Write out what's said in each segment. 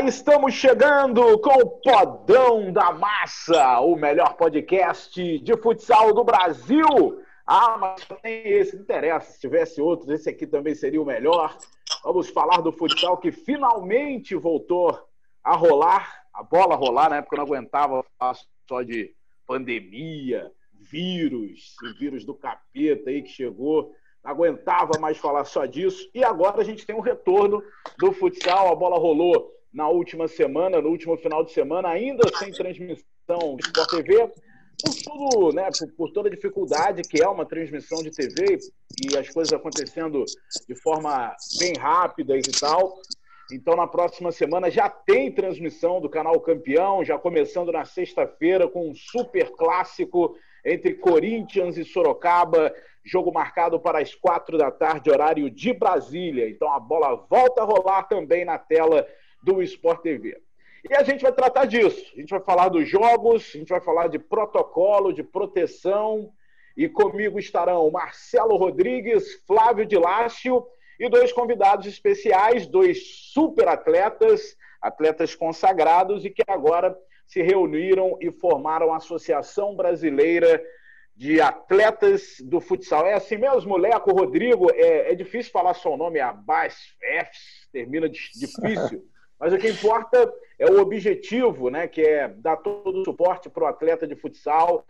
Estamos chegando com o Podão da Massa, o melhor podcast de futsal do Brasil. Ah, mas nem esse, interessa. Se tivesse outros, esse aqui também seria o melhor. Vamos falar do futsal que finalmente voltou a rolar, a bola rolar, na época eu não aguentava falar só de pandemia, vírus, o vírus do capeta aí que chegou não aguentava mais falar só disso. E agora a gente tem um retorno do futsal. A bola rolou na última semana, no último final de semana, ainda sem transmissão de Sport TV, por tudo, né, por, por, toda a dificuldade que é uma transmissão de TV e as coisas acontecendo de forma bem rápida e tal. Então, na próxima semana já tem transmissão do canal Campeão, já começando na sexta-feira com um super clássico entre Corinthians e Sorocaba, jogo marcado para as quatro da tarde, horário de Brasília. Então a bola volta a rolar também na tela do Sport TV. E a gente vai tratar disso. A gente vai falar dos jogos, a gente vai falar de protocolo, de proteção. E comigo estarão Marcelo Rodrigues, Flávio de Lácio e dois convidados especiais, dois super atletas, atletas consagrados e que agora se reuniram e formaram a Associação Brasileira de Atletas do Futsal. É assim mesmo, Leco, Rodrigo, é, é difícil falar seu nome, é Abbas, F, termina de, difícil, mas o que importa é o objetivo, né, que é dar todo o suporte para o atleta de futsal,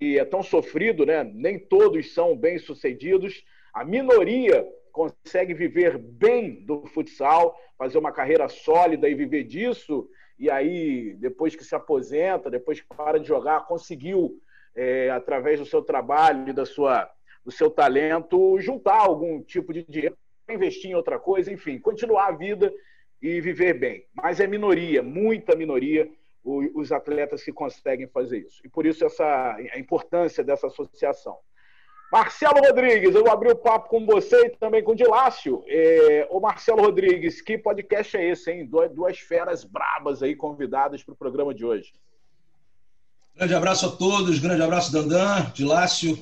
que é tão sofrido, né, nem todos são bem-sucedidos, a minoria consegue viver bem do futsal, fazer uma carreira sólida e viver disso, e aí, depois que se aposenta, depois que para de jogar, conseguiu, é, através do seu trabalho e da sua, do seu talento, juntar algum tipo de dinheiro, investir em outra coisa, enfim, continuar a vida e viver bem. Mas é minoria, muita minoria, os atletas que conseguem fazer isso. E por isso essa, a importância dessa associação. Marcelo Rodrigues, eu vou abrir o papo com você e também com o Dilácio. É, ô Marcelo Rodrigues, que podcast é esse, hein? Duas, duas feras brabas aí convidadas para o programa de hoje. Grande abraço a todos, grande abraço, Dandan, Dilácio,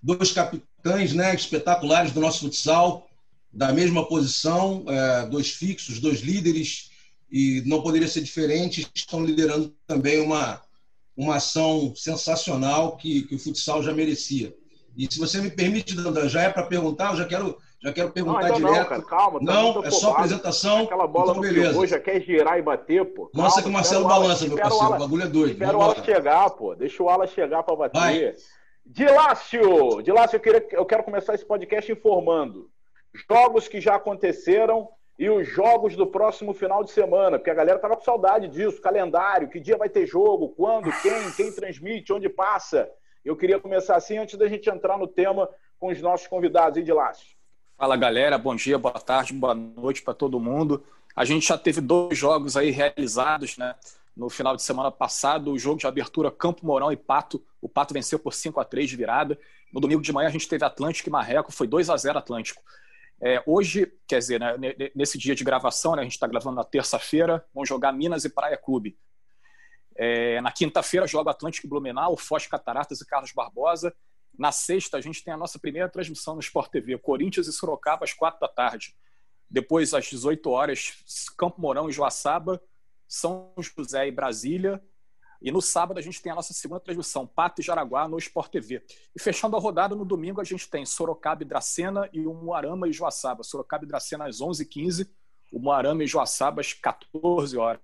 dois capitães né, espetaculares do nosso futsal, da mesma posição, é, dois fixos, dois líderes, e não poderia ser diferente, estão liderando também uma, uma ação sensacional que, que o futsal já merecia. E se você me permite, Dandan, já é para perguntar, eu já quero, já quero perguntar não, direto. Não, cara, calma. Tá não, é só apresentação. Aquela bola então, beleza. Já quer girar e bater, pô. Calma, Nossa, que o Marcelo balança, meu parceiro. O, bagulho é doido. Espera o Ala chegar, pô. Deixa o Ala chegar para bater. Vai. Dilácio! Dilácio, eu, queria, eu quero começar esse podcast informando. Jogos que já aconteceram e os jogos do próximo final de semana, porque a galera tava com saudade disso, calendário, que dia vai ter jogo, quando, quem, quem transmite, onde passa. Eu queria começar assim antes da gente entrar no tema com os nossos convidados, hein, de Lácio? Fala galera, bom dia, boa tarde, boa noite para todo mundo. A gente já teve dois jogos aí realizados, né? No final de semana passado, o jogo de abertura Campo Mourão e Pato. O Pato venceu por 5 a 3 de virada. No domingo de manhã a gente teve Atlântico e Marreco, foi 2 a 0 Atlântico. É, hoje, quer dizer, né, nesse dia de gravação, né, a gente está gravando na terça-feira, vão jogar Minas e Praia Clube. É, na quinta-feira joga Atlântico Blumenau, Foz Cataratas e Carlos Barbosa. Na sexta, a gente tem a nossa primeira transmissão no Sport TV, Corinthians e Sorocaba, às quatro da tarde. Depois, às 18 horas, Campo Mourão e Joaçaba, São José e Brasília. E no sábado a gente tem a nossa segunda transmissão, Pato e Jaraguá, no Sport TV. E fechando a rodada, no domingo a gente tem Sorocaba e Dracena e o Moarama e Joaçaba. Sorocaba e Dracena às 11h15, o Moarama e Joaçaba às 14 horas.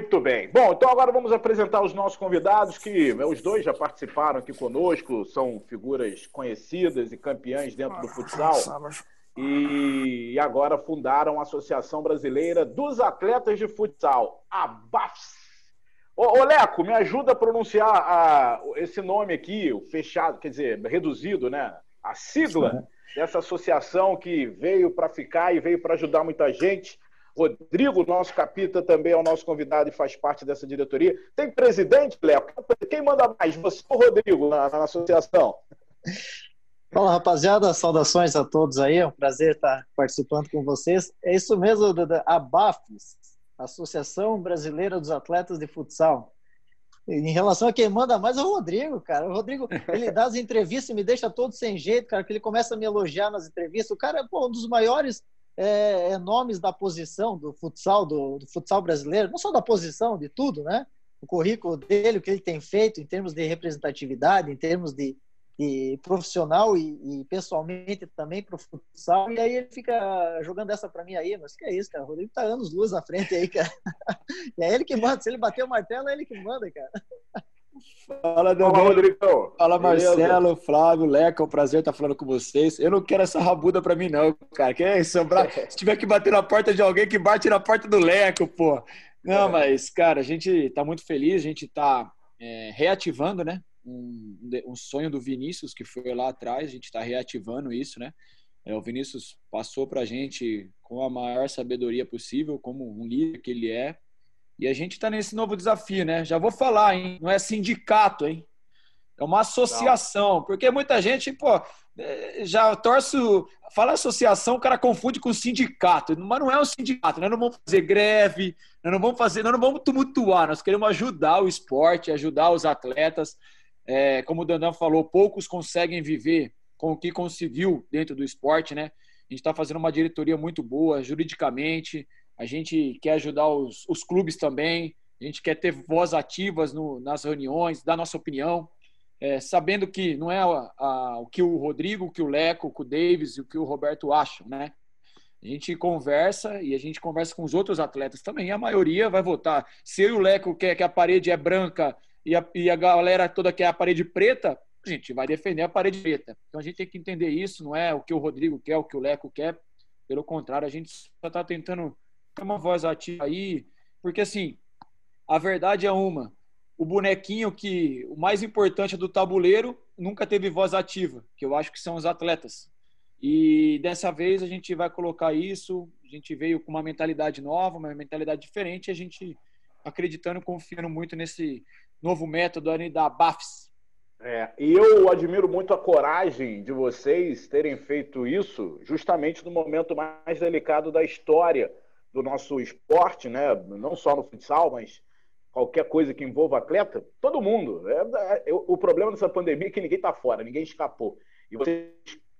Muito bem. Bom, então agora vamos apresentar os nossos convidados, que né, os dois já participaram aqui conosco, são figuras conhecidas e campeãs dentro do futsal. E agora fundaram a Associação Brasileira dos Atletas de Futsal, a BAFS. Ô, ô Leco, me ajuda a pronunciar a, esse nome aqui, o fechado, quer dizer, reduzido, né? A sigla dessa associação que veio para ficar e veio para ajudar muita gente. Rodrigo, nosso capita, também é o nosso convidado e faz parte dessa diretoria. Tem presidente, Léo? Quem manda mais? Você ou Rodrigo na, na associação? Fala, rapaziada. Saudações a todos aí. É um prazer estar participando com vocês. É isso mesmo, a BAFES, Associação Brasileira dos Atletas de Futsal. Em relação a quem manda mais é o Rodrigo, cara. O Rodrigo, ele dá as entrevistas e me deixa todo sem jeito, cara, que ele começa a me elogiar nas entrevistas. O cara é pô, um dos maiores é, é, nomes da posição do futsal, do, do, futsal brasileiro, não só da posição, de tudo, né? O currículo dele, o que ele tem feito em termos de representatividade, em termos de, de profissional e, e, pessoalmente também para o futsal. E aí ele fica jogando essa para mim aí, mas que é isso, cara? O Rodrigo tá anos luz na frente aí, cara. e é ele que manda. Se ele bater o martelo, é ele que manda, cara. Fala, Rodrigo. Fala, Marcelo? Flávio, Leca. É um prazer estar falando com vocês. Eu não quero essa rabuda pra mim, não, cara. Quer sobrar? Se tiver que bater na porta de alguém, que bate na porta do Leco, pô. Não, é. mas, cara, a gente tá muito feliz, a gente tá é, reativando, né? Um, um sonho do Vinícius, que foi lá atrás, a gente está reativando isso, né? É, o Vinícius passou para a gente com a maior sabedoria possível, como um líder que ele é, e a gente está nesse novo desafio, né? Já vou falar, hein? Não é sindicato, hein? É uma associação, não. porque muita gente, pô, é, já torço. Fala associação, o cara confunde com sindicato, mas não é um sindicato, nós não vamos fazer greve, nós não vamos fazer, nós não vamos tumultuar, nós queremos ajudar o esporte, ajudar os atletas. É, como o Dandan falou, poucos conseguem viver com o que conseguiu dentro do esporte, né? A gente está fazendo uma diretoria muito boa, juridicamente, a gente quer ajudar os, os clubes também, a gente quer ter voz ativas no, nas reuniões, dar nossa opinião, é, sabendo que não é a, a, o que o Rodrigo, o que o Leco, o que o Davis e o que o Roberto acham, né? A gente conversa e a gente conversa com os outros atletas também. A maioria vai votar. Se eu e o Leco quer que a parede é branca e a, e a galera toda quer a parede preta, a gente vai defender a parede preta. Então a gente tem que entender isso, não é o que o Rodrigo quer, o que o Leco quer. Pelo contrário, a gente só está tentando ter uma voz ativa aí, porque assim, a verdade é uma. O bonequinho que o mais importante do tabuleiro nunca teve voz ativa, que eu acho que são os atletas. E dessa vez a gente vai colocar isso, a gente veio com uma mentalidade nova, uma mentalidade diferente, a gente acreditando, confiando muito nesse novo método ali da BAFS. É, e eu admiro muito a coragem de vocês terem feito isso justamente no momento mais delicado da história do nosso esporte, né? não só no futsal, mas qualquer coisa que envolva atleta, todo mundo. É, é, o problema dessa pandemia é que ninguém está fora, ninguém escapou. E vocês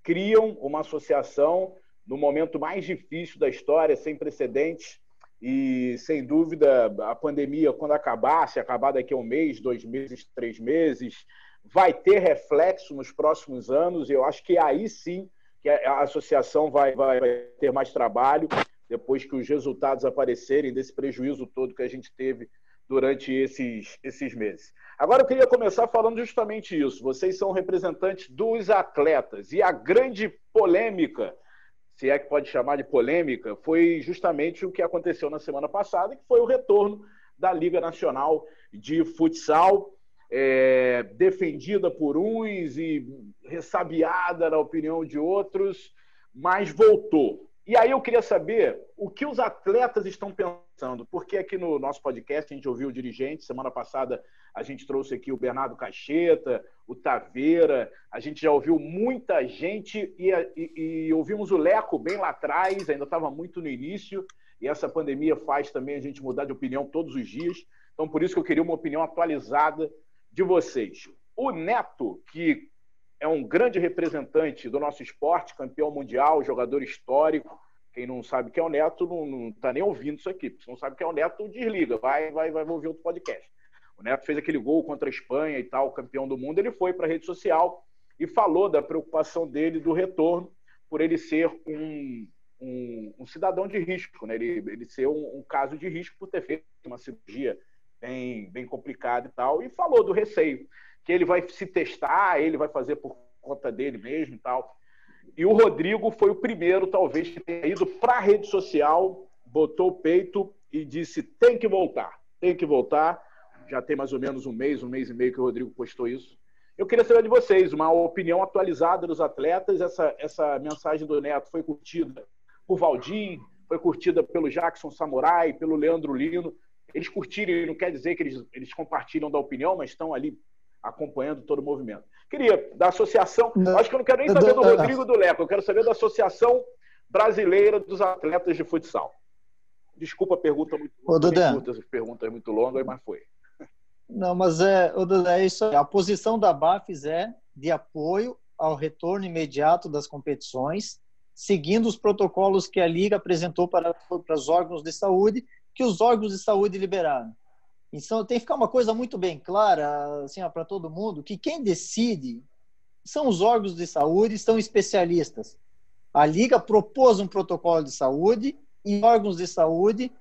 criam uma associação no momento mais difícil da história, sem precedentes, e sem dúvida a pandemia, quando acabar, se acabar daqui a um mês, dois meses, três meses, vai ter reflexo nos próximos anos, eu acho que aí sim que a associação vai, vai, vai ter mais trabalho depois que os resultados aparecerem desse prejuízo todo que a gente teve durante esses, esses meses. Agora eu queria começar falando justamente isso. Vocês são representantes dos atletas e a grande polêmica, se é que pode chamar de polêmica, foi justamente o que aconteceu na semana passada, que foi o retorno da Liga Nacional de Futsal, é, defendida por uns e ressabiada na opinião de outros, mas voltou. E aí eu queria saber o que os atletas estão pensando, porque aqui no nosso podcast a gente ouviu o dirigente, semana passada a gente trouxe aqui o Bernardo Cacheta, o Taveira, a gente já ouviu muita gente e, e, e ouvimos o Leco bem lá atrás, ainda estava muito no início, e essa pandemia faz também a gente mudar de opinião todos os dias. Então, por isso que eu queria uma opinião atualizada de vocês. O Neto, que é um grande representante do nosso esporte, campeão mundial, jogador histórico. Quem não sabe quem é o Neto não está nem ouvindo isso aqui. Se não sabe quem é o Neto, desliga, vai, vai, vai ouvir outro podcast. O Neto fez aquele gol contra a Espanha e tal, campeão do mundo. Ele foi para a rede social e falou da preocupação dele do retorno por ele ser um, um, um cidadão de risco, né? ele, ele ser um, um caso de risco por ter feito uma cirurgia bem, bem complicada e tal, e falou do receio que ele vai se testar, ele vai fazer por conta dele mesmo e tal. E o Rodrigo foi o primeiro, talvez, que tenha ido para a rede social, botou o peito e disse: tem que voltar, tem que voltar. Já tem mais ou menos um mês, um mês e meio que o Rodrigo postou isso. Eu queria saber de vocês uma opinião atualizada dos atletas. Essa, essa mensagem do Neto foi curtida por Valdir, foi curtida pelo Jackson Samurai, pelo Leandro Lino. Eles curtirem não quer dizer que eles, eles compartilham da opinião, mas estão ali acompanhando todo o movimento. Queria, da associação, não, acho que eu não quero nem saber do Rodrigo do Leco, eu quero saber da Associação Brasileira dos Atletas de Futsal. Desculpa a pergunta muito longa, as perguntas muito longas, mas foi. Não, mas é, é isso aí. A posição da BAFES é de apoio ao retorno imediato das competições, seguindo os protocolos que a Liga apresentou para, para os órgãos de saúde, que os órgãos de saúde liberaram. Então, tem que ficar uma coisa muito bem clara assim, para todo mundo, que quem decide são os órgãos de saúde, são especialistas. A Liga propôs um protocolo de saúde e órgãos de saúde,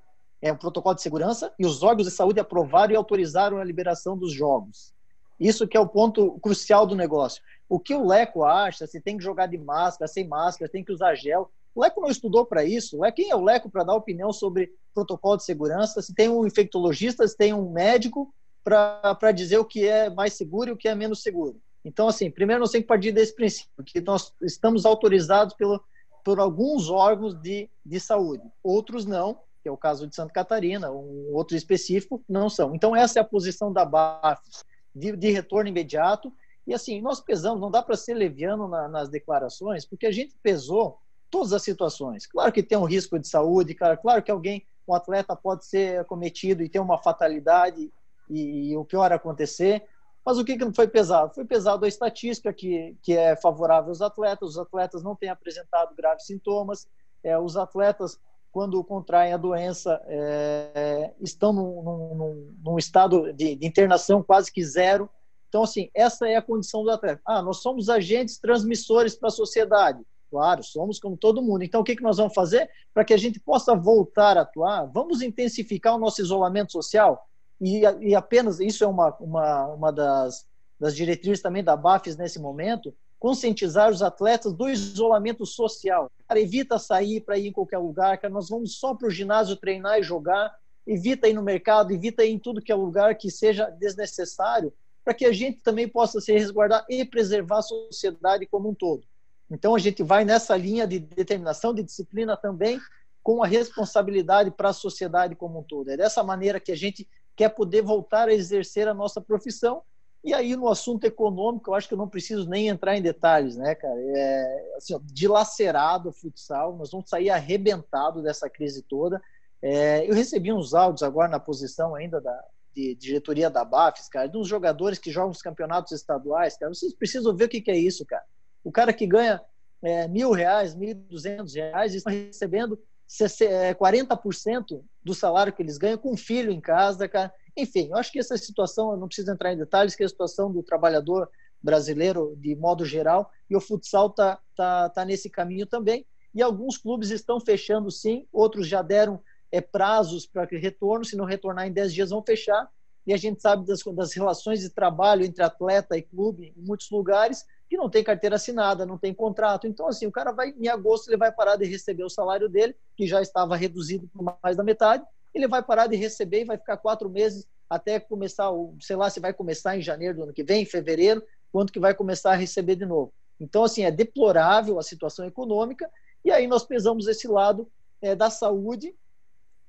é um protocolo de segurança, e os órgãos de saúde aprovaram e autorizaram a liberação dos jogos. Isso que é o ponto crucial do negócio. O que o Leco acha, se tem que jogar de máscara, sem máscara, tem que usar gel, o Leco não estudou para isso. Quem é o Leco para dar opinião sobre protocolo de segurança? Se tem um infectologista, se tem um médico para dizer o que é mais seguro e o que é menos seguro. Então, assim, primeiro nós temos que partir desse princípio, que nós estamos autorizados pelo, por alguns órgãos de, de saúde, outros não, que é o caso de Santa Catarina, um outro específico, não são. Então, essa é a posição da BAFES, de, de retorno imediato. E, assim, nós pesamos, não dá para ser leviano na, nas declarações, porque a gente pesou todas as situações. Claro que tem um risco de saúde, cara, claro que alguém, um atleta pode ser acometido e ter uma fatalidade e, e o pior acontecer, mas o que, que foi pesado? Foi pesado a estatística que, que é favorável aos atletas, os atletas não têm apresentado graves sintomas, é, os atletas, quando contraem a doença, é, estão num, num, num estado de, de, internação quase que zero. Então, assim, essa é a condição do atleta. Ah, nós somos agentes transmissores para a sociedade. Claro, somos como todo mundo. Então, o que, que nós vamos fazer para que a gente possa voltar a atuar? Vamos intensificar o nosso isolamento social? E, e apenas, isso é uma, uma, uma das, das diretrizes também da BAFES nesse momento, conscientizar os atletas do isolamento social. Cara, evita sair para ir em qualquer lugar, cara, nós vamos só para o ginásio treinar e jogar, evita ir no mercado, evita ir em tudo que é lugar que seja desnecessário, para que a gente também possa se resguardar e preservar a sociedade como um todo. Então, a gente vai nessa linha de determinação, de disciplina também, com a responsabilidade para a sociedade como um todo. É dessa maneira que a gente quer poder voltar a exercer a nossa profissão. E aí, no assunto econômico, eu acho que eu não preciso nem entrar em detalhes, né, cara? É, assim, ó, dilacerado o futsal, nós vamos sair arrebentado dessa crise toda. É, eu recebi uns áudios agora na posição ainda da de, diretoria da BAFES, cara, de uns jogadores que jogam os campeonatos estaduais, cara. Vocês precisam ver o que, que é isso, cara. O cara que ganha é, mil reais, mil duzentos reais, estão recebendo 40% é, do salário que eles ganham com um filho em casa, cara. Enfim, eu acho que essa situação, eu não preciso entrar em detalhes, que é a situação do trabalhador brasileiro de modo geral, e o futsal está tá, tá nesse caminho também. E alguns clubes estão fechando sim, outros já deram é, prazos para retorno, se não retornar em 10 dias vão fechar. E a gente sabe das, das relações de trabalho entre atleta e clube em muitos lugares, que não tem carteira assinada, não tem contrato. Então, assim, o cara vai, em agosto, ele vai parar de receber o salário dele, que já estava reduzido por mais da metade, ele vai parar de receber e vai ficar quatro meses até começar, sei lá, se vai começar em janeiro do ano que vem, em fevereiro, quando que vai começar a receber de novo. Então, assim, é deplorável a situação econômica, e aí nós pesamos esse lado é, da saúde,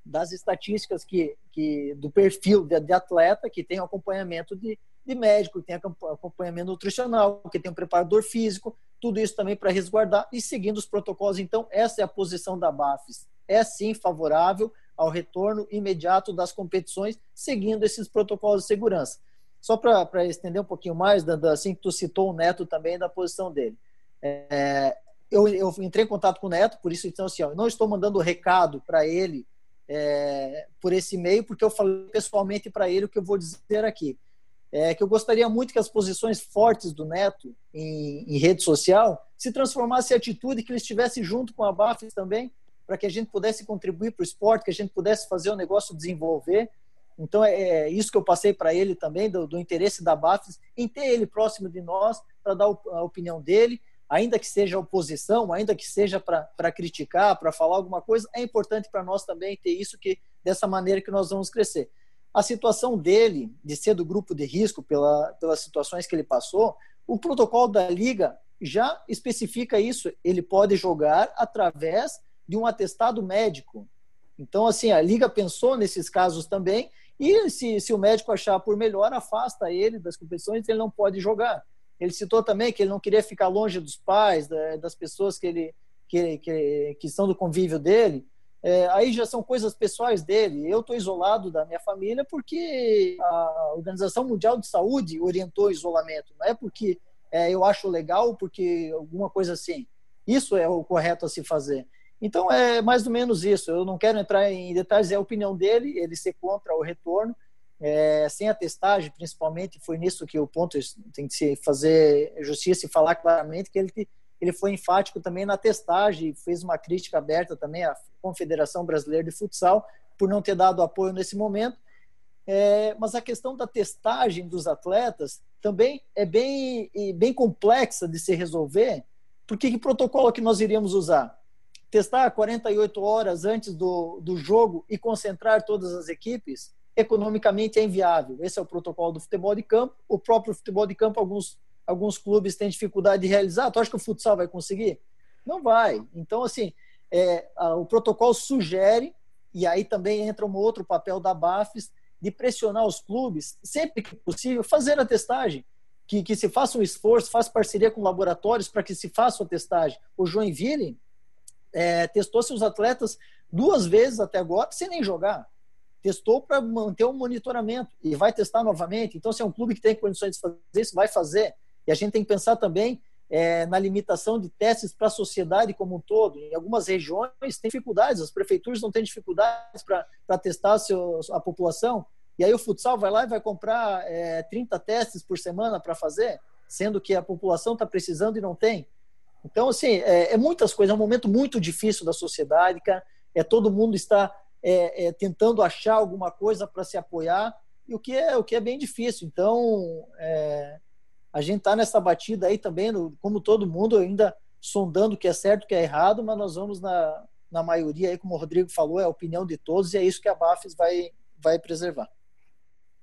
das estatísticas que, que do perfil de, de atleta, que tem acompanhamento de, de médico, que tem acompanhamento nutricional, que tem um preparador físico, tudo isso também para resguardar e seguindo os protocolos. Então, essa é a posição da BAFES. É sim favorável ao retorno imediato das competições, seguindo esses protocolos de segurança. Só para estender um pouquinho mais, Dando, assim que tu citou o Neto também da posição dele. É, eu, eu, entrei em contato com o Neto, por isso, então, assim, ó, eu não estou mandando recado para ele é, por esse e-mail, porque eu falei pessoalmente para ele o que eu vou dizer aqui é que eu gostaria muito que as posições fortes do Neto em, em rede social se transformasse em atitude que ele estivesse junto com a BAFES também, para que a gente pudesse contribuir para o esporte, que a gente pudesse fazer o negócio desenvolver. Então, é, é isso que eu passei para ele também, do, do, interesse da BAFES, em ter ele próximo de nós, para dar a opinião dele, ainda que seja oposição, ainda que seja para criticar, para falar alguma coisa, é importante para nós também ter isso, que dessa maneira que nós vamos crescer. A situação dele, de ser do grupo de risco, pela, pelas situações que ele passou, o protocolo da Liga já especifica isso. Ele pode jogar através de um atestado médico. Então, assim, a Liga pensou nesses casos também, e se, se o médico achar por melhor, afasta ele das competições, ele não pode jogar. Ele citou também que ele não queria ficar longe dos pais, das pessoas que ele que, que, que são do convívio dele, é, aí já são coisas pessoais dele. Eu estou isolado da minha família porque a Organização Mundial de Saúde orientou o isolamento. Não é porque é, eu acho legal, porque alguma coisa assim. Isso é o correto a se fazer. Então, é mais ou menos isso. Eu não quero entrar em detalhes, é a opinião dele, ele ser contra o retorno, é, sem a testagem, principalmente, foi nisso que o ponto tem que se fazer justiça e falar claramente que ele, ele foi enfático também na testagem, fez uma crítica aberta também à Confederação Brasileira de Futsal por não ter dado apoio nesse momento. É, mas a questão da testagem dos atletas também é bem, bem complexa de se resolver, porque que protocolo que nós iríamos usar? testar 48 horas antes do, do jogo e concentrar todas as equipes, economicamente é inviável. Esse é o protocolo do futebol de campo. O próprio futebol de campo, alguns, alguns clubes têm dificuldade de realizar. Tu acha que o futsal vai conseguir? Não vai. Então, assim, é, o protocolo sugere, e aí também entra um outro papel da BAFES, de pressionar os clubes, sempre que possível, fazer a testagem. Que, que se faça um esforço, faça parceria com laboratórios para que se faça a testagem. O Joinville é, testou seus atletas duas vezes até agora sem nem jogar. Testou para manter o monitoramento e vai testar novamente. Então, se é um clube que tem condições de fazer isso, vai fazer. E a gente tem que pensar também é, na limitação de testes para a sociedade como um todo. Em algumas regiões tem dificuldades, as prefeituras não têm dificuldades para testar seu, a população. E aí o futsal vai lá e vai comprar é, 30 testes por semana para fazer, sendo que a população está precisando e não tem. Então, assim, é, é, muitas coisas, é um momento muito difícil da sociedade, cara. É, todo mundo está é, é, tentando achar alguma coisa para se apoiar, e o que é, o que é bem difícil. Então, é, a gente está nessa batida aí também, no, como todo mundo, ainda sondando o que é certo o que é errado, mas nós vamos na, na maioria aí, como o Rodrigo falou, é a opinião de todos, e é isso que a BAFES vai, vai preservar.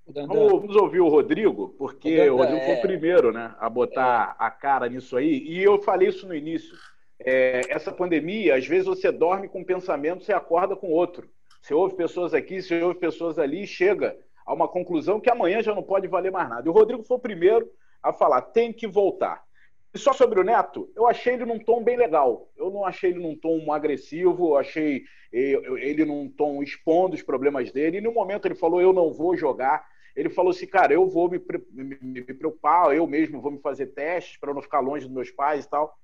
Vamos ouvir o Rodrigo, porque o, o Rodrigo é... foi o primeiro né, a botar é... a cara nisso aí. E eu falei isso no início. É, essa pandemia, às vezes você dorme com um pensamento, você acorda com outro. Você ouve pessoas aqui, você ouve pessoas ali e chega a uma conclusão que amanhã já não pode valer mais nada. E o Rodrigo foi o primeiro a falar: tem que voltar. E só sobre o Neto, eu achei ele num tom bem legal. Eu não achei ele num tom agressivo, eu achei ele num tom expondo os problemas dele. E no momento ele falou: eu não vou jogar ele falou assim, cara, eu vou me, me, me preocupar, eu mesmo vou me fazer testes para não ficar longe dos meus pais e tal.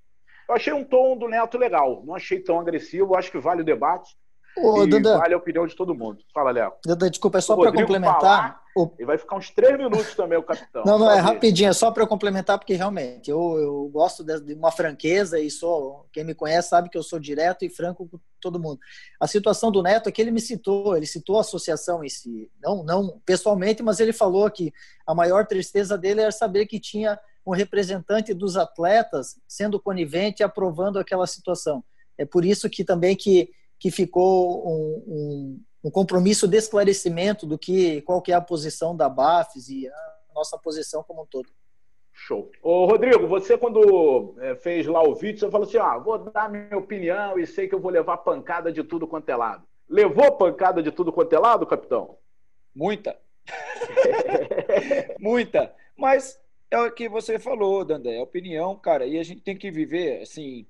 Eu achei um tom do Neto legal, não achei tão agressivo, acho que vale o debate. Ô, Duda, vale a opinião de todo mundo. Fala, Léo. Duda, desculpa, é só para complementar. Falar, o... E vai ficar uns três minutos também o capitão. Não, não, é rapidinho, é só para complementar, porque realmente eu, eu gosto de uma franqueza e sou. Quem me conhece sabe que eu sou direto e franco com todo mundo. A situação do Neto é que ele me citou, ele citou a associação em si, não, não pessoalmente, mas ele falou que a maior tristeza dele era saber que tinha um representante dos atletas sendo conivente e aprovando aquela situação. É por isso que também que que ficou um, um, um, compromisso de esclarecimento do que qual que é a posição da BAFES e a nossa posição como um todo. Show. Ô, Rodrigo, você quando é, fez lá o vídeo, você falou assim, ah, vou dar minha opinião e sei que eu vou levar pancada de tudo quanto é lado. Levou pancada de tudo quanto é lado, capitão? Muita. Muita. Mas é o que você falou, Dandé, é opinião, cara, e a gente tem que viver, assim,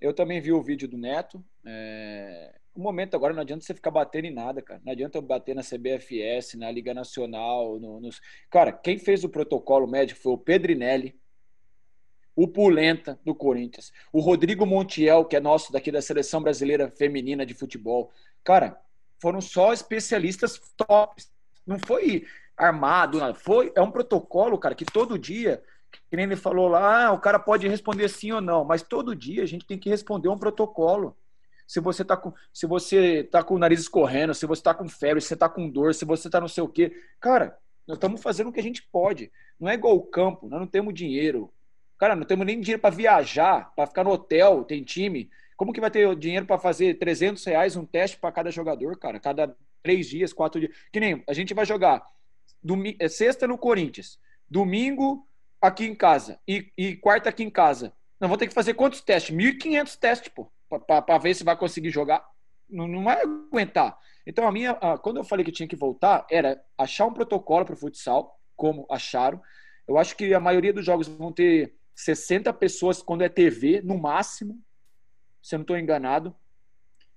eu também vi o vídeo do Neto, é... O momento agora não adianta você ficar batendo em nada, cara. Não adianta eu bater na CBFS, na Liga Nacional. No. Cara, quem fez o protocolo médico foi o Pedrinelli, o Pulenta, do Corinthians, o Rodrigo Montiel, que é nosso daqui da Seleção Brasileira Feminina de Futebol. Cara, foram só especialistas tops. Não foi armado. Foi, é um protocolo, cara, que todo dia, que nem ele falou lá, ah, o cara pode responder sim ou não, mas todo dia a gente tem que responder um protocolo se você tá com, se você tá com o nariz escorrendo, se você tá com febre, se você tá com dor, se você tá não sei o quê. Cara, nós estamos fazendo o que a gente pode. Não é igual o campo, nós não temos dinheiro. Cara, não temos nem dinheiro para viajar, para ficar no hotel, tem time. Como que vai ter dinheiro para fazer 300 reais um teste para cada jogador, cara? Cada três dias, quatro dias. Que nem a gente vai jogar domingo, é sexta no Corinthians, domingo aqui em casa e, e quarta aqui em casa. Nós vamos ter que fazer quantos testes? 1.500 testes, pô para ver se vai conseguir jogar. Não, não vai aguentar. Então, a minha, quando eu falei que tinha que voltar, era achar um protocolo para o futsal, como acharam. Eu acho que a maioria dos jogos vão ter 60 pessoas quando é TV, no máximo, se eu não estou enganado.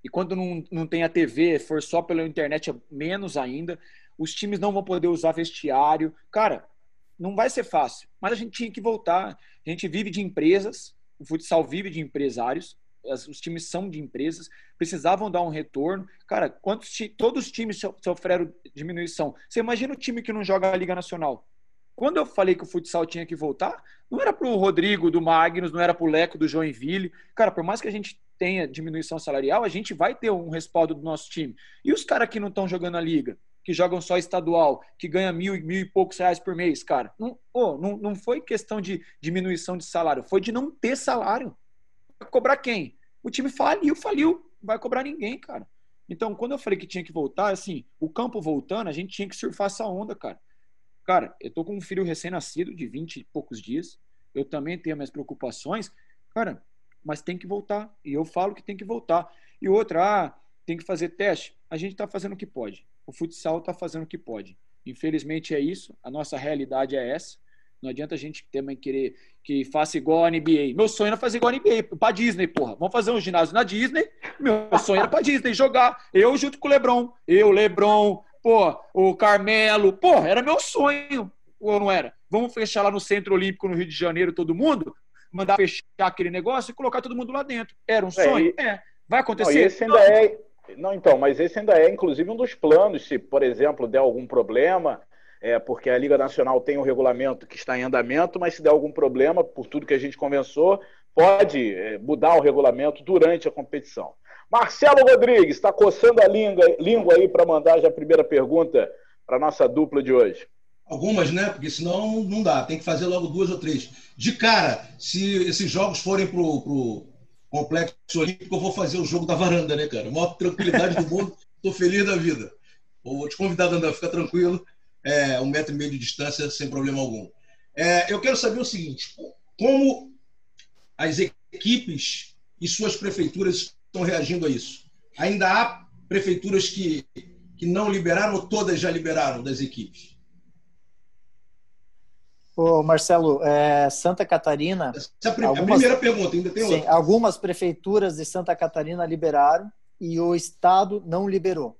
E quando não, não tem a TV, for só pela internet, é menos ainda. Os times não vão poder usar vestiário. Cara, não vai ser fácil. Mas a gente tinha que voltar. A gente vive de empresas o futsal vive de empresários, os times são de empresas, precisavam dar um retorno. Cara, quantos todos os times sofreram diminuição. Você imagina o time que não joga a Liga Nacional? Quando eu falei que o futsal tinha que voltar, não era para o Rodrigo do Magnus, não era para o Leco do Joinville. Cara, por mais que a gente tenha diminuição salarial, a gente vai ter um respaldo do nosso time. E os caras que não estão jogando a liga, que jogam só estadual, que ganham mil, mil e poucos reais por mês, cara, não, oh, não, não foi questão de diminuição de salário, foi de não ter salário. Cobrar quem? O time faliu, faliu. Não vai cobrar ninguém, cara. Então, quando eu falei que tinha que voltar, assim, o campo voltando, a gente tinha que surfar essa onda, cara. Cara, eu tô com um filho recém-nascido de 20 e poucos dias. Eu também tenho minhas preocupações. Cara, mas tem que voltar. E eu falo que tem que voltar. E outra, ah, tem que fazer teste. A gente está fazendo o que pode. O futsal está fazendo o que pode. Infelizmente é isso. A nossa realidade é essa. Não adianta a gente também querer que faça igual a NBA. Meu sonho era fazer igual a NBA, pra Disney, porra. Vamos fazer um ginásio na Disney. Meu sonho era pra Disney jogar. Eu junto com o Lebron. Eu, Lebron, pô, o Carmelo. Porra, era meu sonho. Ou não era? Vamos fechar lá no Centro Olímpico, no Rio de Janeiro, todo mundo? Mandar fechar aquele negócio e colocar todo mundo lá dentro. Era um sonho? É. é. Vai acontecer? Não, esse ainda é. Não, então, mas esse ainda é, inclusive, um dos planos. Se, por exemplo, der algum problema, é, porque a Liga Nacional tem um regulamento que está em andamento, mas se der algum problema, por tudo que a gente conversou, pode é, mudar o regulamento durante a competição. Marcelo Rodrigues está coçando a língua, língua aí para mandar já a primeira pergunta para a nossa dupla de hoje. Algumas, né? Porque senão não dá, tem que fazer logo duas ou três. De cara, se esses jogos forem para o Complexo Olímpico, eu vou fazer o jogo da varanda, né, cara? Maior tranquilidade do mundo, estou feliz da vida. Vou te convidar, Dandão, fica tranquilo, é, um metro e meio de distância sem problema algum. É, eu quero saber o seguinte: como as equipes e suas prefeituras estão reagindo a isso? Ainda há prefeituras que, que não liberaram ou todas já liberaram das equipes? Ô, Marcelo, é, Santa Catarina. Essa é a, algumas, a primeira pergunta, ainda tem sim, outra. Algumas prefeituras de Santa Catarina liberaram e o Estado não liberou.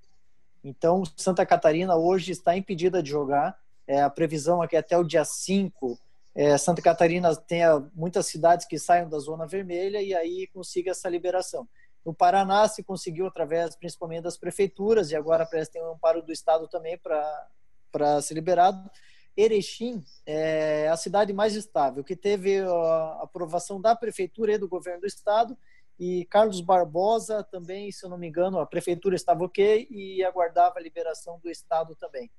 Então, Santa Catarina hoje está impedida de jogar. É, a previsão é que até o dia 5, é, Santa Catarina tenha muitas cidades que saiam da zona vermelha e aí consiga essa liberação. No Paraná se conseguiu através principalmente das prefeituras e agora parece que tem um amparo do Estado também para ser liberado. Erechim é a cidade mais estável, que teve a aprovação da prefeitura e do governo do estado, e Carlos Barbosa também, se eu não me engano, a prefeitura estava ok e aguardava a liberação do estado também.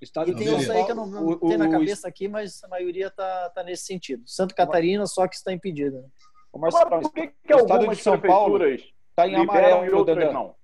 Estado e tem isso aí que eu não, não o, tenho na cabeça aqui, mas a maioria está tá nesse sentido. Santa Catarina só que está impedida. Né? Mas, por que, que o estado de São Paulo está em amarelo e outras não?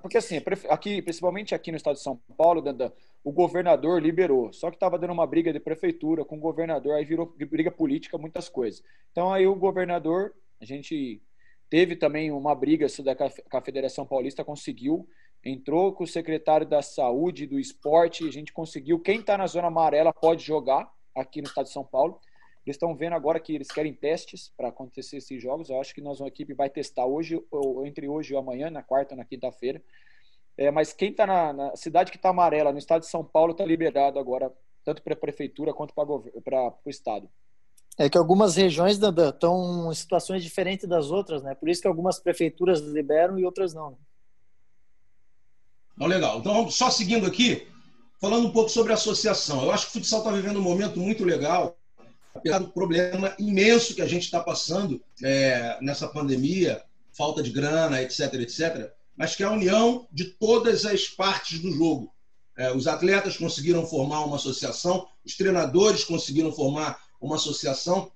Porque assim, aqui, principalmente aqui no estado de São Paulo, Dandan, o governador liberou. Só que estava dando uma briga de prefeitura com o governador, aí virou briga política, muitas coisas. Então aí o governador, a gente teve também uma briga da a Federação Paulista conseguiu, entrou com o secretário da Saúde, do Esporte, a gente conseguiu. Quem está na zona amarela pode jogar aqui no estado de São Paulo. Eles estão vendo agora que eles querem testes para acontecer esses jogos. Eu acho que nós, uma equipe, vai testar hoje, ou entre hoje e amanhã, na quarta ou na quinta-feira. É, mas quem está na, na, cidade que está amarela, no estado de São Paulo, está liberado agora, tanto para a prefeitura quanto para o estado. É que algumas regiões estão em situações diferentes das outras, né? Por isso que algumas prefeituras liberam e outras não. Não, legal. Então, só seguindo aqui, falando um pouco sobre a associação. Eu acho que o futsal está vivendo um momento muito legal apesar do problema imenso que a gente está passando é, nessa pandemia, falta de grana, etc, etc, mas que é a união de todas as partes do jogo. É, os atletas conseguiram formar uma associação, os treinadores conseguiram formar uma associação.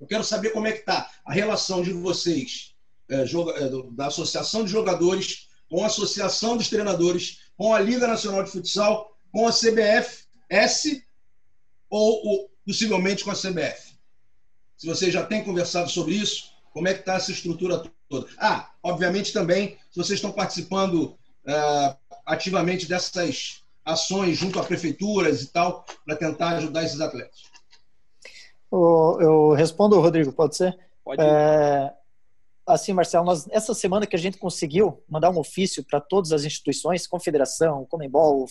Eu quero saber como é que está a relação de vocês, é, é da associação de jogadores, com a associação dos treinadores, com a Liga Nacional de Futsal, com a CBF, S ou possivelmente com a CBF. Se você já tem conversado sobre isso, como é que está essa estrutura toda? Ah, obviamente também, se vocês estão participando uh, ativamente dessas ações junto a prefeituras e tal, para tentar ajudar esses atletas. Eu respondo, Rodrigo, pode ser? Pode. É, assim, Marcelo, nós, essa semana que a gente conseguiu mandar um ofício para todas as instituições, confederação, Comembol,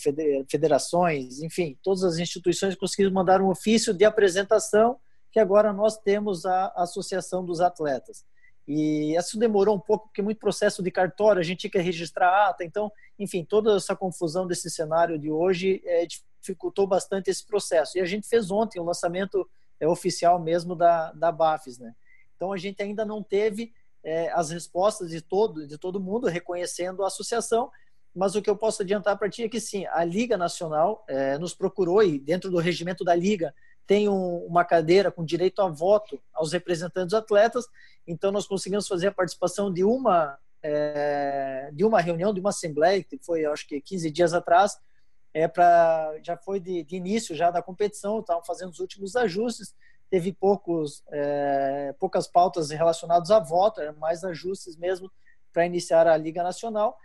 federações, enfim, todas as instituições conseguiram mandar um ofício de apresentação que agora nós temos a Associação dos Atletas. E isso demorou um pouco, porque muito processo de cartório, a gente tinha que registrar a ata, então, enfim, toda essa confusão desse cenário de hoje é, dificultou bastante esse processo. E a gente fez ontem o lançamento é, oficial mesmo da, da BAFES, né? Então, a gente ainda não teve é, as respostas de todo, de todo mundo reconhecendo a associação, mas o que eu posso adiantar para ti é que sim, a Liga Nacional é, nos procurou e dentro do regimento da Liga tem um, uma cadeira com direito a voto aos representantes atletas, então nós conseguimos fazer a participação de uma é, de uma reunião, de uma assembleia que foi, acho que 15 dias atrás, é para já foi de, de, início já da competição, estavam fazendo os últimos ajustes, teve poucos é, poucas pautas relacionadas a voto, mais ajustes mesmo para iniciar a Liga Nacional.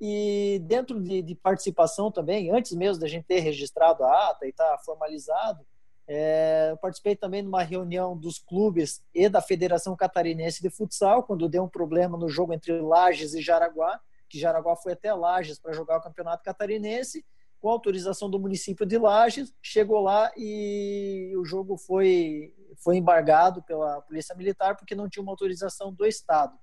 E dentro de, de, participação também, antes mesmo da gente ter registrado a ata e estar tá formalizado, é, eu participei também de uma reunião dos clubes e da Federação Catarinense de Futsal, quando deu um problema no jogo entre Lages e Jaraguá, que Jaraguá foi até Lages para jogar o Campeonato Catarinense, com autorização do município de Lages, chegou lá e o jogo foi, foi embargado pela Polícia Militar porque não tinha uma autorização do Estado.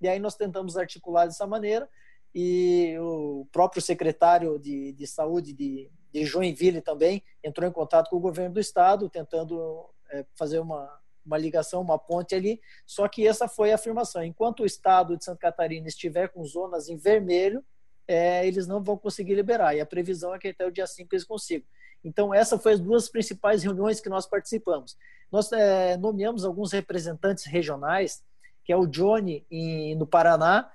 E aí nós tentamos articular dessa maneira e o próprio secretário de, de saúde de, de Joinville também entrou em contato com o governo do estado, tentando é, fazer uma, uma ligação, uma ponte ali. Só que essa foi a afirmação: enquanto o estado de Santa Catarina estiver com zonas em vermelho, é, eles não vão conseguir liberar. E a previsão é que até o dia 5 eles consigam. Então, essa foi as duas principais reuniões que nós participamos. Nós é, nomeamos alguns representantes regionais, que é o Johnny em, no Paraná,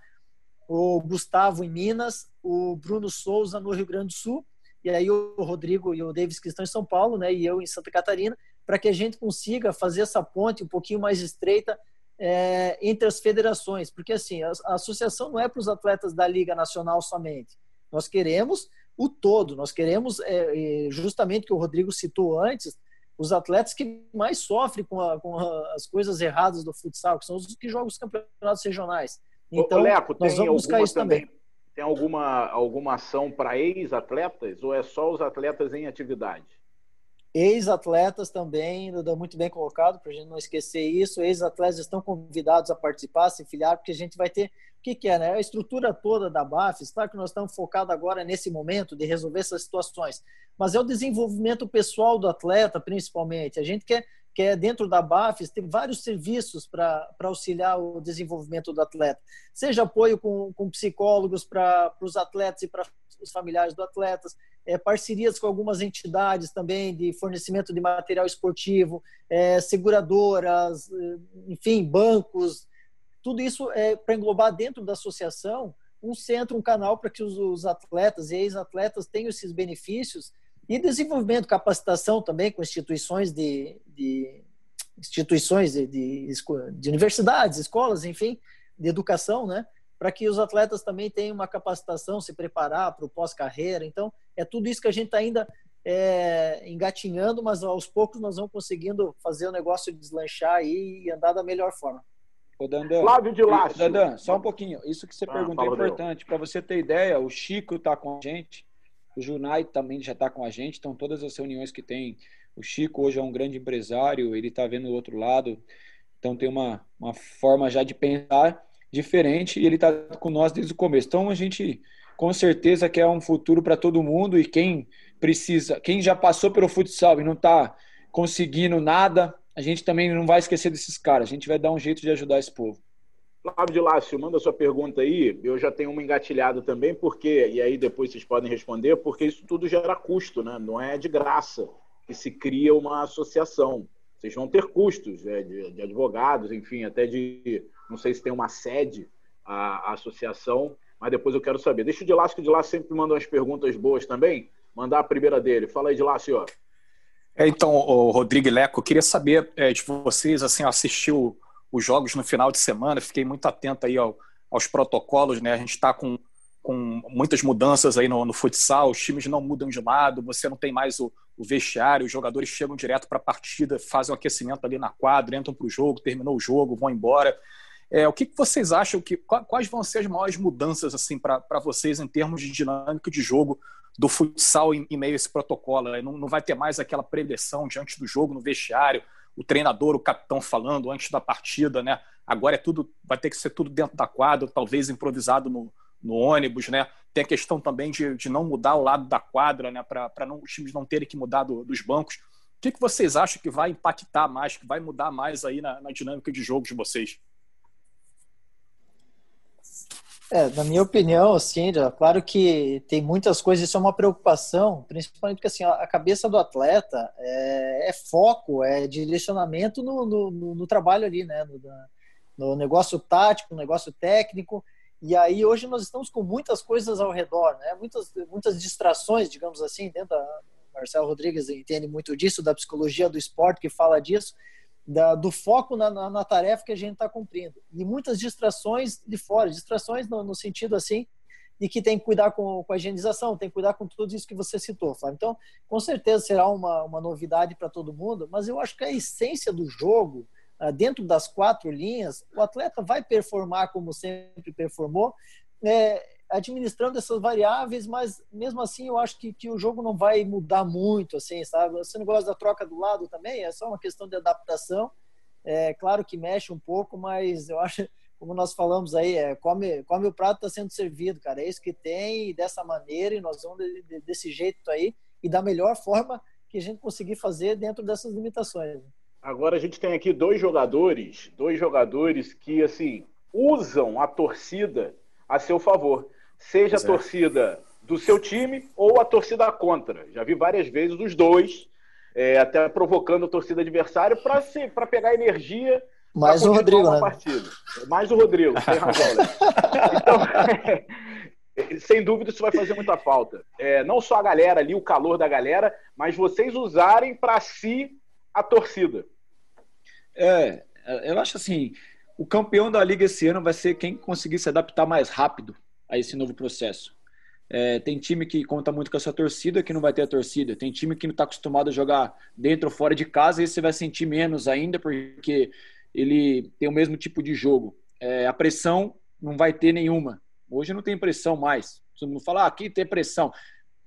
o Gustavo em Minas, o Bruno Souza no Rio Grande do Sul, e aí o Rodrigo e o Davis que estão em São Paulo, né, e eu em Santa Catarina, para que a gente consiga fazer essa ponte um pouquinho mais estreita é, entre as federações, porque assim a, a associação não é para os atletas da Liga Nacional somente. Nós queremos o todo, nós queremos é, justamente que o Rodrigo citou antes, os atletas que mais sofrem com, a, com a, as coisas erradas do futsal, que são os que jogam os campeonatos regionais. Então, Ô, Leco, nós vamos buscar isso também. também. Tem alguma, alguma ação para ex-atletas ou é só os atletas em atividade? Ex-atletas também, muito bem colocado, para a gente não esquecer isso. Ex-atletas estão convidados a participar, se filiar, porque a gente vai ter. O que, que é, né? A estrutura toda da BAFES, claro que nós estamos focados agora nesse momento de resolver essas situações, mas é o desenvolvimento pessoal do atleta, principalmente. A gente quer que é dentro da BAFES, tem vários serviços para auxiliar o desenvolvimento do atleta. Seja apoio com, com psicólogos para os atletas e para os familiares do atletas, é, parcerias com algumas entidades também de fornecimento de material esportivo, é, seguradoras, enfim, bancos, tudo isso é para englobar dentro da associação um centro, um canal para que os, os atletas e ex-atletas tenham esses benefícios e desenvolvimento, capacitação também com instituições de, de instituições de, de, de, universidades, escolas, enfim, de educação, né? Para que os atletas também tenham uma capacitação, se preparar para o pós-carreira. Então, é tudo isso que a gente está ainda é, engatinhando, mas aos poucos nós vamos conseguindo fazer o negócio deslanchar e andar da melhor forma. Ô, Dandan, Flávio de Lácio. Dandan, só um pouquinho. Isso que você ah, perguntou é importante. Para você ter ideia, o Chico está com a gente o Junai também já está com a gente, então todas as reuniões que tem. O Chico hoje é um grande empresário, ele está vendo o outro lado, então tem uma, uma forma já de pensar diferente e ele está com nós desde o começo. Então a gente com certeza quer um futuro para todo mundo e quem precisa, quem já passou pelo futsal e não está conseguindo nada, a gente também não vai esquecer desses caras. A gente vai dar um jeito de ajudar esse povo. Flávio de Lácio, manda sua pergunta aí. Eu já tenho uma engatilhada também, porque, e aí depois vocês podem responder, porque isso tudo gera custo, né? Não é de graça que se cria uma associação. Vocês vão ter custos né? de, de, advogados, enfim, até de. Não sei se tem uma sede a, a associação, mas depois eu quero saber. Deixa o de Lácio, que o de Lácio sempre manda umas perguntas boas também. Mandar a primeira dele. Fala aí, de Lácio. É, então, Rodrigo Leco, eu queria saber é, de vocês, assim, assistiu os jogos no final de semana, fiquei muito atento aí ao, aos protocolos, né? A gente está com, com muitas mudanças aí no, no, futsal, os times não mudam de lado, você não tem mais o, o vestiário, os jogadores chegam direto para a partida, fazem o um aquecimento ali na quadra, entram para o jogo, terminou o jogo, vão embora. É, o que, que vocês acham que quais vão ser as maiores mudanças assim para vocês em termos de dinâmica de jogo do futsal em, em meio a esse protocolo? Não, não vai ter mais aquela preleção diante do jogo no vestiário, o treinador, o capitão falando antes da partida, né? Agora é tudo, vai ter que ser tudo dentro da quadra, talvez improvisado no, no ônibus, né? Tem a questão também de, de não mudar o lado da quadra, né? Para os times não terem que mudar do, dos bancos. O que, que vocês acham que vai impactar mais, que vai mudar mais aí na, na dinâmica de jogo de vocês? É, na minha opinião, assim, claro que tem muitas coisas, isso é uma preocupação, principalmente porque assim, a cabeça do atleta é, é foco, é direcionamento no, no, no, trabalho ali, né? No, no negócio tático, no negócio técnico. E aí hoje nós estamos com muitas coisas ao redor, né? Muitas, muitas distrações, digamos assim, dentro da Marcelo Rodrigues entende muito disso, da psicologia do esporte que fala disso da, do foco na, na, na, tarefa que a gente está cumprindo. E muitas distrações de fora, distrações no, no, sentido assim de que tem que cuidar com, com, a higienização, tem que cuidar com tudo isso que você citou, Flávio. Então, com certeza será uma, uma novidade para todo mundo, mas eu acho que a essência do jogo, ah, dentro das quatro linhas, o atleta vai performar como sempre performou, é, administrando essas variáveis, mas mesmo assim eu acho que, que o jogo não vai mudar muito, assim, sabe? Você não gosta da troca do lado também? É só uma questão de adaptação. É claro que mexe um pouco, mas eu acho, como nós falamos aí, é, come, come o prato está sendo servido, cara. É isso que tem, dessa maneira, e nós vamos de, de, desse jeito aí, e da melhor forma que a gente conseguir fazer dentro dessas limitações. Agora a gente tem aqui dois jogadores, dois jogadores que, assim, usam a torcida a seu favor seja a torcida do seu time ou a torcida contra. Já vi várias vezes os dois, é, até provocando a torcida adversária para pegar energia. Mais o Rodrigo, né? Partida. Mais o Rodrigo, tem razão. Né? Então, sem dúvida isso vai fazer muita falta. É, não só a galera ali, o calor da galera, mas vocês usarem para si a torcida. É, eu acho assim, o campeão da liga esse ano vai ser quem conseguir se adaptar mais rápido a esse novo processo. É, tem time que conta muito com a sua torcida que não vai ter a torcida. Tem time que não está acostumado a jogar dentro ou fora de casa e você vai sentir menos ainda porque ele tem o mesmo tipo de jogo. É, a pressão não vai ter nenhuma. Hoje não tem pressão mais. Todo mundo fala, ah, aqui tem pressão.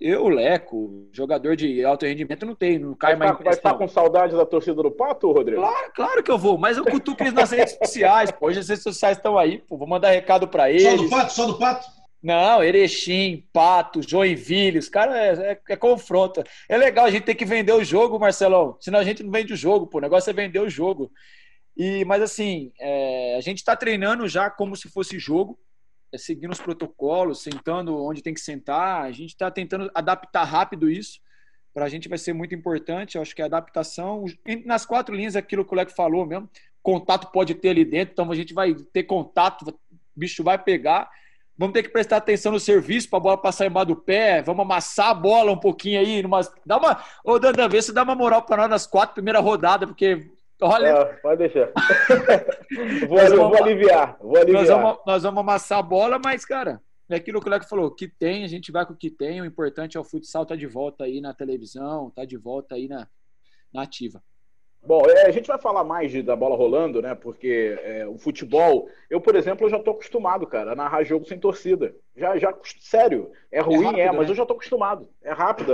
Eu, Leco, jogador de alto rendimento, não tem, não cai vai mais. Tá, vai estar com saudade da torcida do Pato, Rodrigo? Claro, claro que eu vou, mas eu cutuco eles nas redes sociais. Pô. Hoje as redes sociais estão aí, pô, vou mandar recado para eles. Só do Pato? Só do Pato? Não, Erechim, Pato, Joinville, os caras é, é, é, confronta. É legal, a gente tem que vender o jogo, Marcelão, senão a gente não vende o jogo, pô. O negócio é vender o jogo. E, mas assim, é, a gente está treinando já como se fosse jogo seguindo os protocolos, sentando onde tem que sentar. A gente está tentando adaptar rápido isso. Para a gente vai ser muito importante. Eu acho que a adaptação, nas quatro linhas, é aquilo que o Leco falou mesmo. Contato pode ter ali dentro, então a gente vai ter contato, o bicho vai pegar. Vamos ter que prestar atenção no serviço para a bola passar embaixo do pé. Vamos amassar a bola um pouquinho aí. Numa... Dá uma... Ô, Dandan, vê se dá uma moral para nós nas quatro primeiras rodadas, porque Olha. Ah, pode deixar. vou, vamos, vou, aliviar. Vou aliviar. Nós vamos, nós vamos amassar a bola, mas, cara, é aquilo que o Leco falou: que tem, a gente vai com o que tem. O importante é o futsal tá de volta aí na televisão, tá de volta aí na, na ativa. Bom, é, a gente vai falar mais de, da bola rolando, né? Porque é, o futebol, eu, por exemplo, eu já tô acostumado, cara, a narrar jogo sem torcida. Já, já, sério, é ruim, é, rápido, é mas né? eu já tô acostumado. É rápido.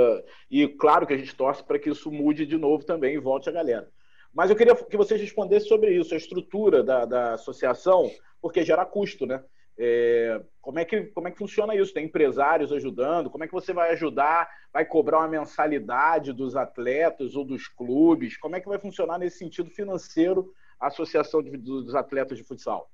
E claro que a gente torce para que isso mude de novo também e volte a galera. Mas eu queria que vocês respondessem sobre isso, a estrutura da, da associação, porque gera custo, né? É, como, é que, como é que funciona isso? Tem empresários ajudando? Como é que você vai ajudar? Vai cobrar uma mensalidade dos atletas ou dos clubes? Como é que vai funcionar nesse sentido financeiro a associação de, dos atletas de futsal?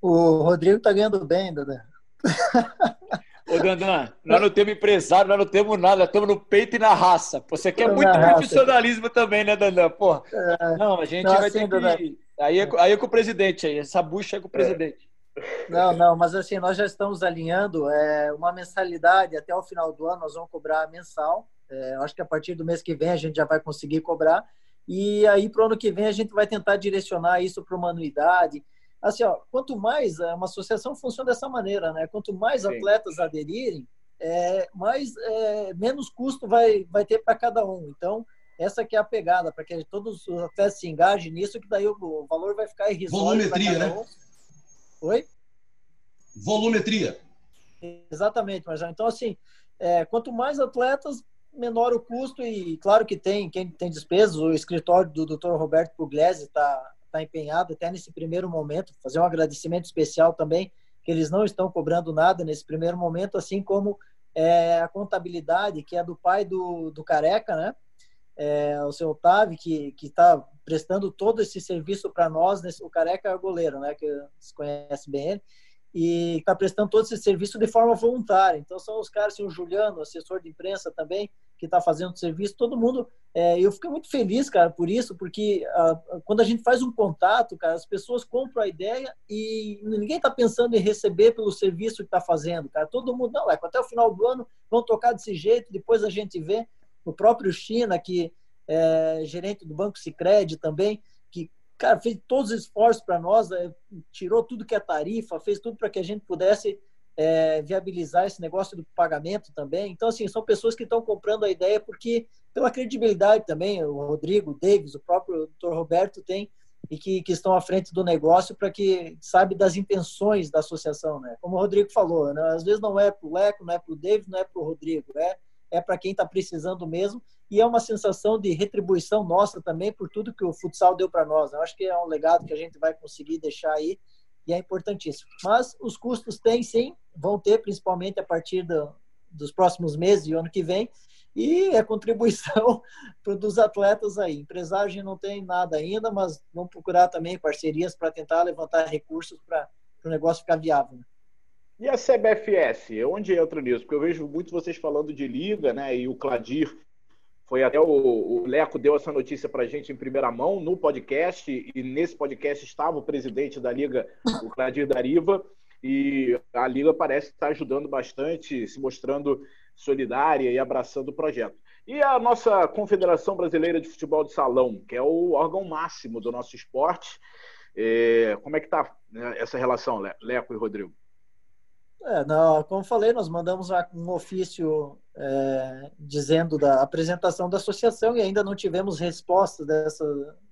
O Rodrigo está ganhando bem, Dada. Ô, Dandan, nós não temos empresário, nós não temos nada, nós estamos no peito e na raça. Você quer muito profissionalismo também, né, Dandan? Porra. É. Não, a gente não, vai assim, ter que... Aí é, aí é com o presidente aí, essa bucha é com o presidente. Não, não, mas assim, nós já estamos alinhando é, uma mensalidade até o final do ano, nós vamos cobrar mensal. É, acho que a partir do mês que vem a gente já vai conseguir cobrar. E aí, para o ano que vem, a gente vai tentar direcionar isso para uma anuidade assim, ó, quanto mais é, uma associação funciona dessa maneira, né? Quanto mais Sim. atletas aderirem, é, mais é, menos custo vai vai ter para cada um. Então essa que é a pegada para que todos os atletas se engajem nisso, que daí o, o valor vai ficar irrisório. Volumetria, né? Um. Oi. Volumetria. Exatamente, mas então assim, é, quanto mais atletas menor o custo e claro que tem quem tem despesas. O escritório do Dr. Roberto Pugliese está tá empenhado até nesse primeiro momento, fazer um agradecimento especial também que eles não estão cobrando nada nesse primeiro momento, assim como é, a contabilidade que é do pai do, do Careca, né? É, o seu Otávio, que está prestando todo esse serviço para nós, nesse, o Careca é o goleiro, né? Que se conhece bem ele e está prestando todo esse serviço de forma voluntária. Então, são os caras, assim, o Juliano, assessor de imprensa também, que está fazendo o serviço, todo mundo. É, eu fico muito feliz, cara, por isso, porque a, a, quando a gente faz um contato, cara, as pessoas compram a ideia e ninguém está pensando em receber pelo serviço que está fazendo, cara. Todo mundo, não, é, até o final do ano vão tocar desse jeito, depois a gente vê. O próprio China, que é gerente do Banco Sicredi também, que cara, fez todos os esforços para nós, é, tirou tudo que é tarifa, fez tudo para que a gente pudesse é, viabilizar esse negócio do pagamento também. Então, assim, são pessoas que estão comprando a ideia porque, pela credibilidade também, o Rodrigo, o Davis, o próprio Dr. Roberto tem, e que, que estão à frente do negócio para que sabe das intenções da associação, né? Como o Rodrigo falou, né? às vezes não é para o Leco, não é para o Davis, não é para o Rodrigo, é é para quem está precisando mesmo e é uma sensação de retribuição nossa também por tudo que o futsal deu para nós. Eu acho que é um legado que a gente vai conseguir deixar aí e é importantíssimo. Mas os custos têm sim, vão ter principalmente a partir do, dos próximos meses e ano que vem e é contribuição dos atletas aí. Empresagem não tem nada ainda, mas vamos procurar também parcerias para tentar levantar recursos para o negócio ficar viável. Né? E a CBFS, onde entra nisso? Porque eu vejo muitos vocês falando de liga, né? E o Cladir foi até o, o Leco deu essa notícia para a gente em primeira mão no podcast, e nesse podcast estava o presidente da liga, o Cladir Dariva, e a liga parece estar ajudando bastante, se mostrando solidária e abraçando o projeto. E a nossa Confederação Brasileira de Futebol de Salão, que é o órgão máximo do nosso esporte, é, como é que está né, essa relação, Leco e Rodrigo? É, não, como falei, nós mandamos um ofício é, dizendo da apresentação da associação e ainda não tivemos resposta dessa,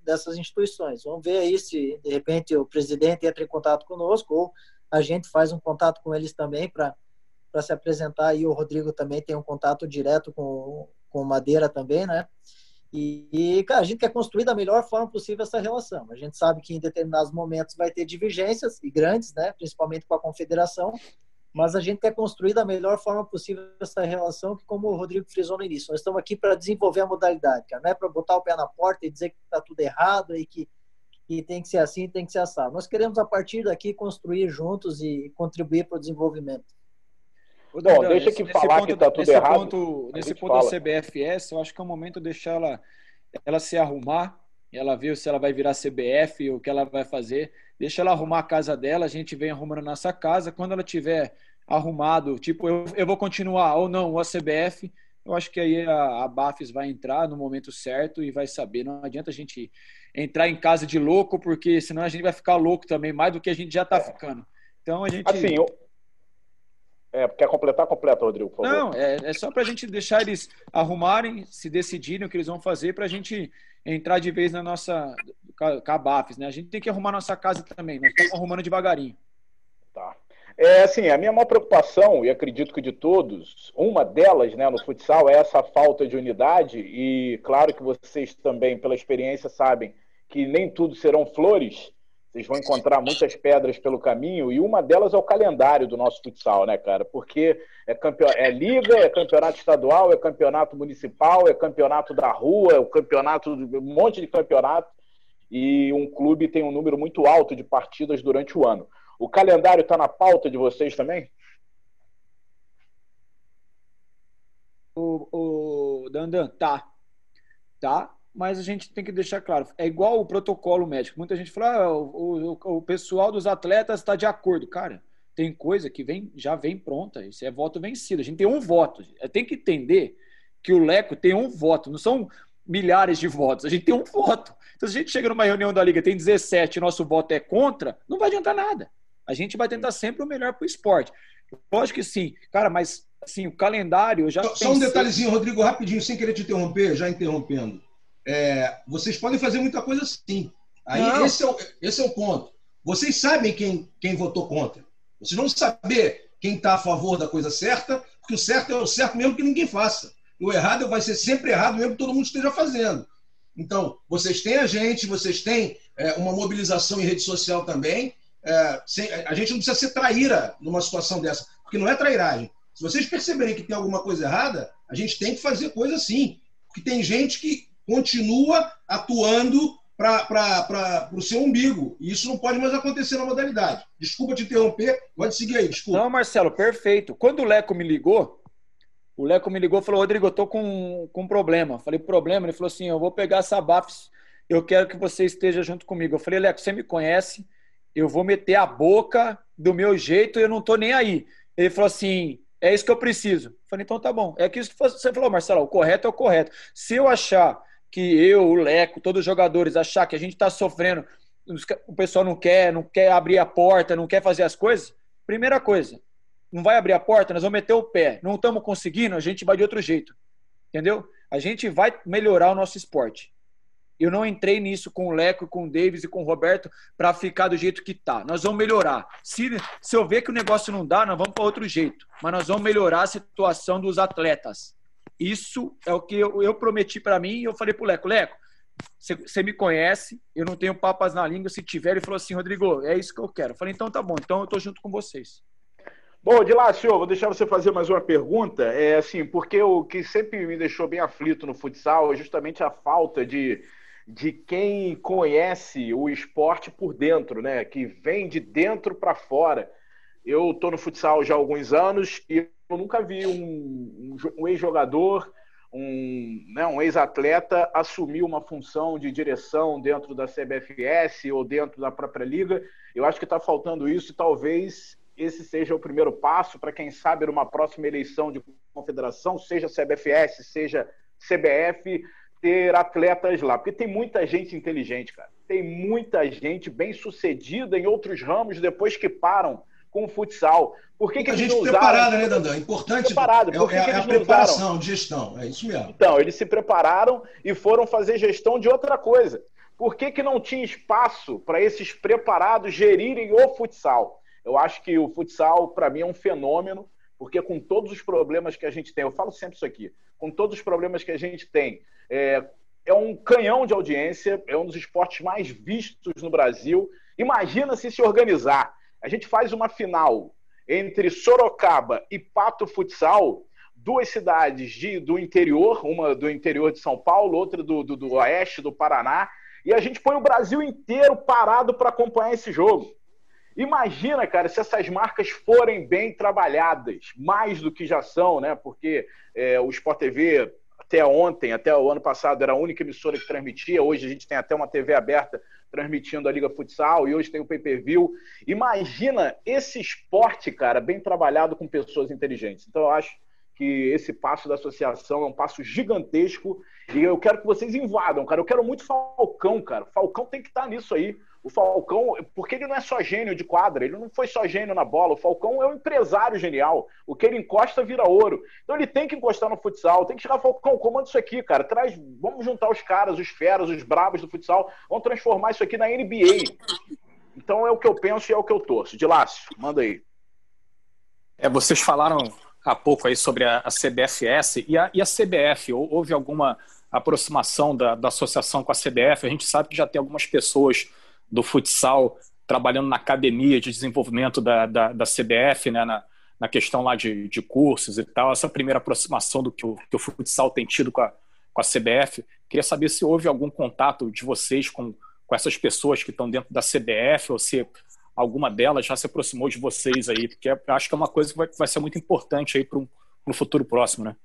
dessas instituições. Vamos ver aí se, de repente, o presidente entra em contato conosco ou a gente faz um contato com eles também para se apresentar. E o Rodrigo também tem um contato direto com, com Madeira também, né? E, cara, a gente quer construir da melhor forma possível essa relação. A gente sabe que em determinados momentos vai ter divergências, e grandes, né? principalmente com a confederação, mas a gente quer construir da melhor forma possível essa relação, que como o Rodrigo frisou no início, nós estamos aqui para desenvolver a modalidade, cara, não é para botar o pé na porta e dizer que está tudo errado e que, que tem que ser assim, tem que ser assado. Nós queremos, a partir daqui, construir juntos e contribuir para o desenvolvimento. Bom, deixa que falar que está tudo errado. Ponto, nesse ponto fala. da CBFS, eu acho que é o momento de deixar ela, ela se arrumar, ela ver se ela vai virar CBF, o que ela vai fazer deixa ela arrumar a casa dela, a gente vem arrumando a nossa casa. Quando ela tiver arrumado, tipo, eu, eu vou continuar ou não o ACBF, eu acho que aí a, a Bafis vai entrar no momento certo e vai saber. Não adianta a gente entrar em casa de louco, porque senão a gente vai ficar louco também, mais do que a gente já está ficando. Então a gente. Assim, eu... É, quer completar? Completa, Rodrigo, por favor. Não, é, é só para a gente deixar eles arrumarem, se decidirem o que eles vão fazer, para a gente entrar de vez na nossa Cabafes, né? A gente tem que arrumar nossa casa também, nós estamos arrumando devagarinho. Tá. É assim, a minha maior preocupação, e acredito que de todos, uma delas, né, no futsal é essa falta de unidade, e claro que vocês também, pela experiência, sabem que nem tudo serão flores, vocês vão encontrar muitas pedras pelo caminho, e uma delas é o calendário do nosso futsal, né, cara? Porque é, campe... é liga, é campeonato estadual, é campeonato municipal, é campeonato da rua, é o campeonato, um monte de campeonato, e um clube tem um número muito alto de partidas durante o ano. O calendário está na pauta de vocês também? O, o Dandan, tá. Tá, mas a gente tem que deixar claro, é igual o protocolo médico. Muita gente fala, ah, o, o, o pessoal dos atletas está de acordo. Cara, tem coisa que vem, já vem pronta. Isso é voto vencido. A gente tem um voto. Tem que entender que o Leco tem um voto. Não são milhares de votos. A gente tem um voto. Então, se a gente chega numa reunião da Liga tem 17 e nosso voto é contra, não vai adiantar nada. A gente vai tentar sempre o melhor para o esporte. Lógico que sim. Cara, mas assim, o calendário já. Só, pensei... só um detalhezinho, Rodrigo, rapidinho, sem querer te interromper, já interrompendo. É, vocês podem fazer muita coisa sim. Aí esse é, o, esse é o ponto. Vocês sabem quem, quem votou contra. Vocês vão saber quem está a favor da coisa certa, porque o certo é o certo mesmo que ninguém faça. o errado vai ser sempre errado, mesmo que todo mundo esteja fazendo. Então, vocês têm a gente, vocês têm é, uma mobilização em rede social também. É, sem, a gente não precisa ser traíra numa situação dessa, porque não é trairagem. Se vocês perceberem que tem alguma coisa errada, a gente tem que fazer coisa assim. Porque tem gente que continua atuando para o seu umbigo. E isso não pode mais acontecer na modalidade. Desculpa te interromper, pode seguir aí, desculpa. Não, Marcelo, perfeito. Quando o Leco me ligou, o Leco me ligou e falou: Rodrigo, eu tô com, com um problema. Falei: problema? Ele falou assim: eu vou pegar essa BAFS, eu quero que você esteja junto comigo. Eu falei: Leco, você me conhece, eu vou meter a boca do meu jeito, eu não tô nem aí. Ele falou assim: é isso que eu preciso. Eu falei: então tá bom. É que isso que você falou, Marcelo, o correto é o correto. Se eu achar que eu, o Leco, todos os jogadores achar que a gente está sofrendo, o pessoal não quer, não quer abrir a porta, não quer fazer as coisas, primeira coisa, não vai abrir a porta, nós vamos meter o pé. Não estamos conseguindo, a gente vai de outro jeito. Entendeu? A gente vai melhorar o nosso esporte. Eu não entrei nisso com o Leco, com o Davis e com o Roberto para ficar do jeito que tá. Nós vamos melhorar. Se, se eu ver que o negócio não dá, nós vamos para outro jeito. Mas nós vamos melhorar a situação dos atletas. Isso é o que eu, eu prometi para mim e eu falei pro Leco, Leco, você me conhece, eu não tenho papas na língua, se tiver, ele falou assim, Rodrigo, é isso que eu quero. Eu falei, então tá bom, então eu tô junto com vocês. Bom, de lá, senhor, vou deixar você fazer mais uma pergunta. É assim, porque o que sempre me deixou bem aflito no futsal é justamente a falta de, de quem conhece o esporte por dentro, né? Que vem de dentro para fora. Eu estou no futsal já há alguns anos e nunca vi um, um, um ex-jogador, um, né, um ex-atleta assumir uma função de direção dentro da CBFS ou dentro da própria liga. Eu acho que está faltando isso e talvez esse seja o primeiro passo para quem sabe numa próxima eleição de confederação, seja CBFS, seja CBF, ter atletas lá, porque tem muita gente inteligente, cara. Tem muita gente bem sucedida em outros ramos depois que param com o futsal. Por que, que a gente preparada, né, Dandan? Importante. Preparado. Por que é, que é a preparação usaram? de gestão, é isso mesmo. Então, eles se prepararam e foram fazer gestão de outra coisa. Por que, que não tinha espaço para esses preparados gerirem o futsal? Eu acho que o futsal, para mim, é um fenômeno, porque com todos os problemas que a gente tem, eu falo sempre isso aqui, com todos os problemas que a gente tem, é, é um canhão de audiência, é um dos esportes mais vistos no Brasil. Imagina se se organizar a gente faz uma final entre Sorocaba e Pato Futsal, duas cidades de, do interior, uma do interior de São Paulo, outra do, do, do oeste do Paraná, e a gente põe o Brasil inteiro parado para acompanhar esse jogo. Imagina, cara, se essas marcas forem bem trabalhadas, mais do que já são, né? Porque é, o Sport TV até ontem, até o ano passado, era a única emissora que transmitia. Hoje a gente tem até uma TV aberta transmitindo a Liga Futsal e hoje tem o pay-per-view. Imagina esse esporte, cara, bem trabalhado com pessoas inteligentes. Então eu acho que esse passo da associação é um passo gigantesco e eu quero que vocês invadam, cara. Eu quero muito Falcão, cara. Falcão tem que estar tá nisso aí. O Falcão, porque ele não é só gênio de quadra, ele não foi só gênio na bola. O Falcão é um empresário genial. O que ele encosta vira ouro. Então ele tem que encostar no futsal, tem que chegar, Falcão, comanda isso aqui, cara. Traz, vamos juntar os caras, os feras, os brabos do futsal, vamos transformar isso aqui na NBA. Então é o que eu penso e é o que eu torço. De Lácio, manda aí. É, vocês falaram há pouco aí sobre a, a CBFS e a, e a CBF. Houve alguma aproximação da, da associação com a CBF? A gente sabe que já tem algumas pessoas do futsal trabalhando na academia de desenvolvimento da, da, da CBF, né, na, na questão lá de, de cursos e tal, essa primeira aproximação do que o, que o futsal tem tido com a, com a CBF. Queria saber se houve algum contato de vocês com, com essas pessoas que estão dentro da CBF ou se alguma delas já se aproximou de vocês aí, porque acho que é uma coisa que vai, vai ser muito importante aí para um futuro próximo, né?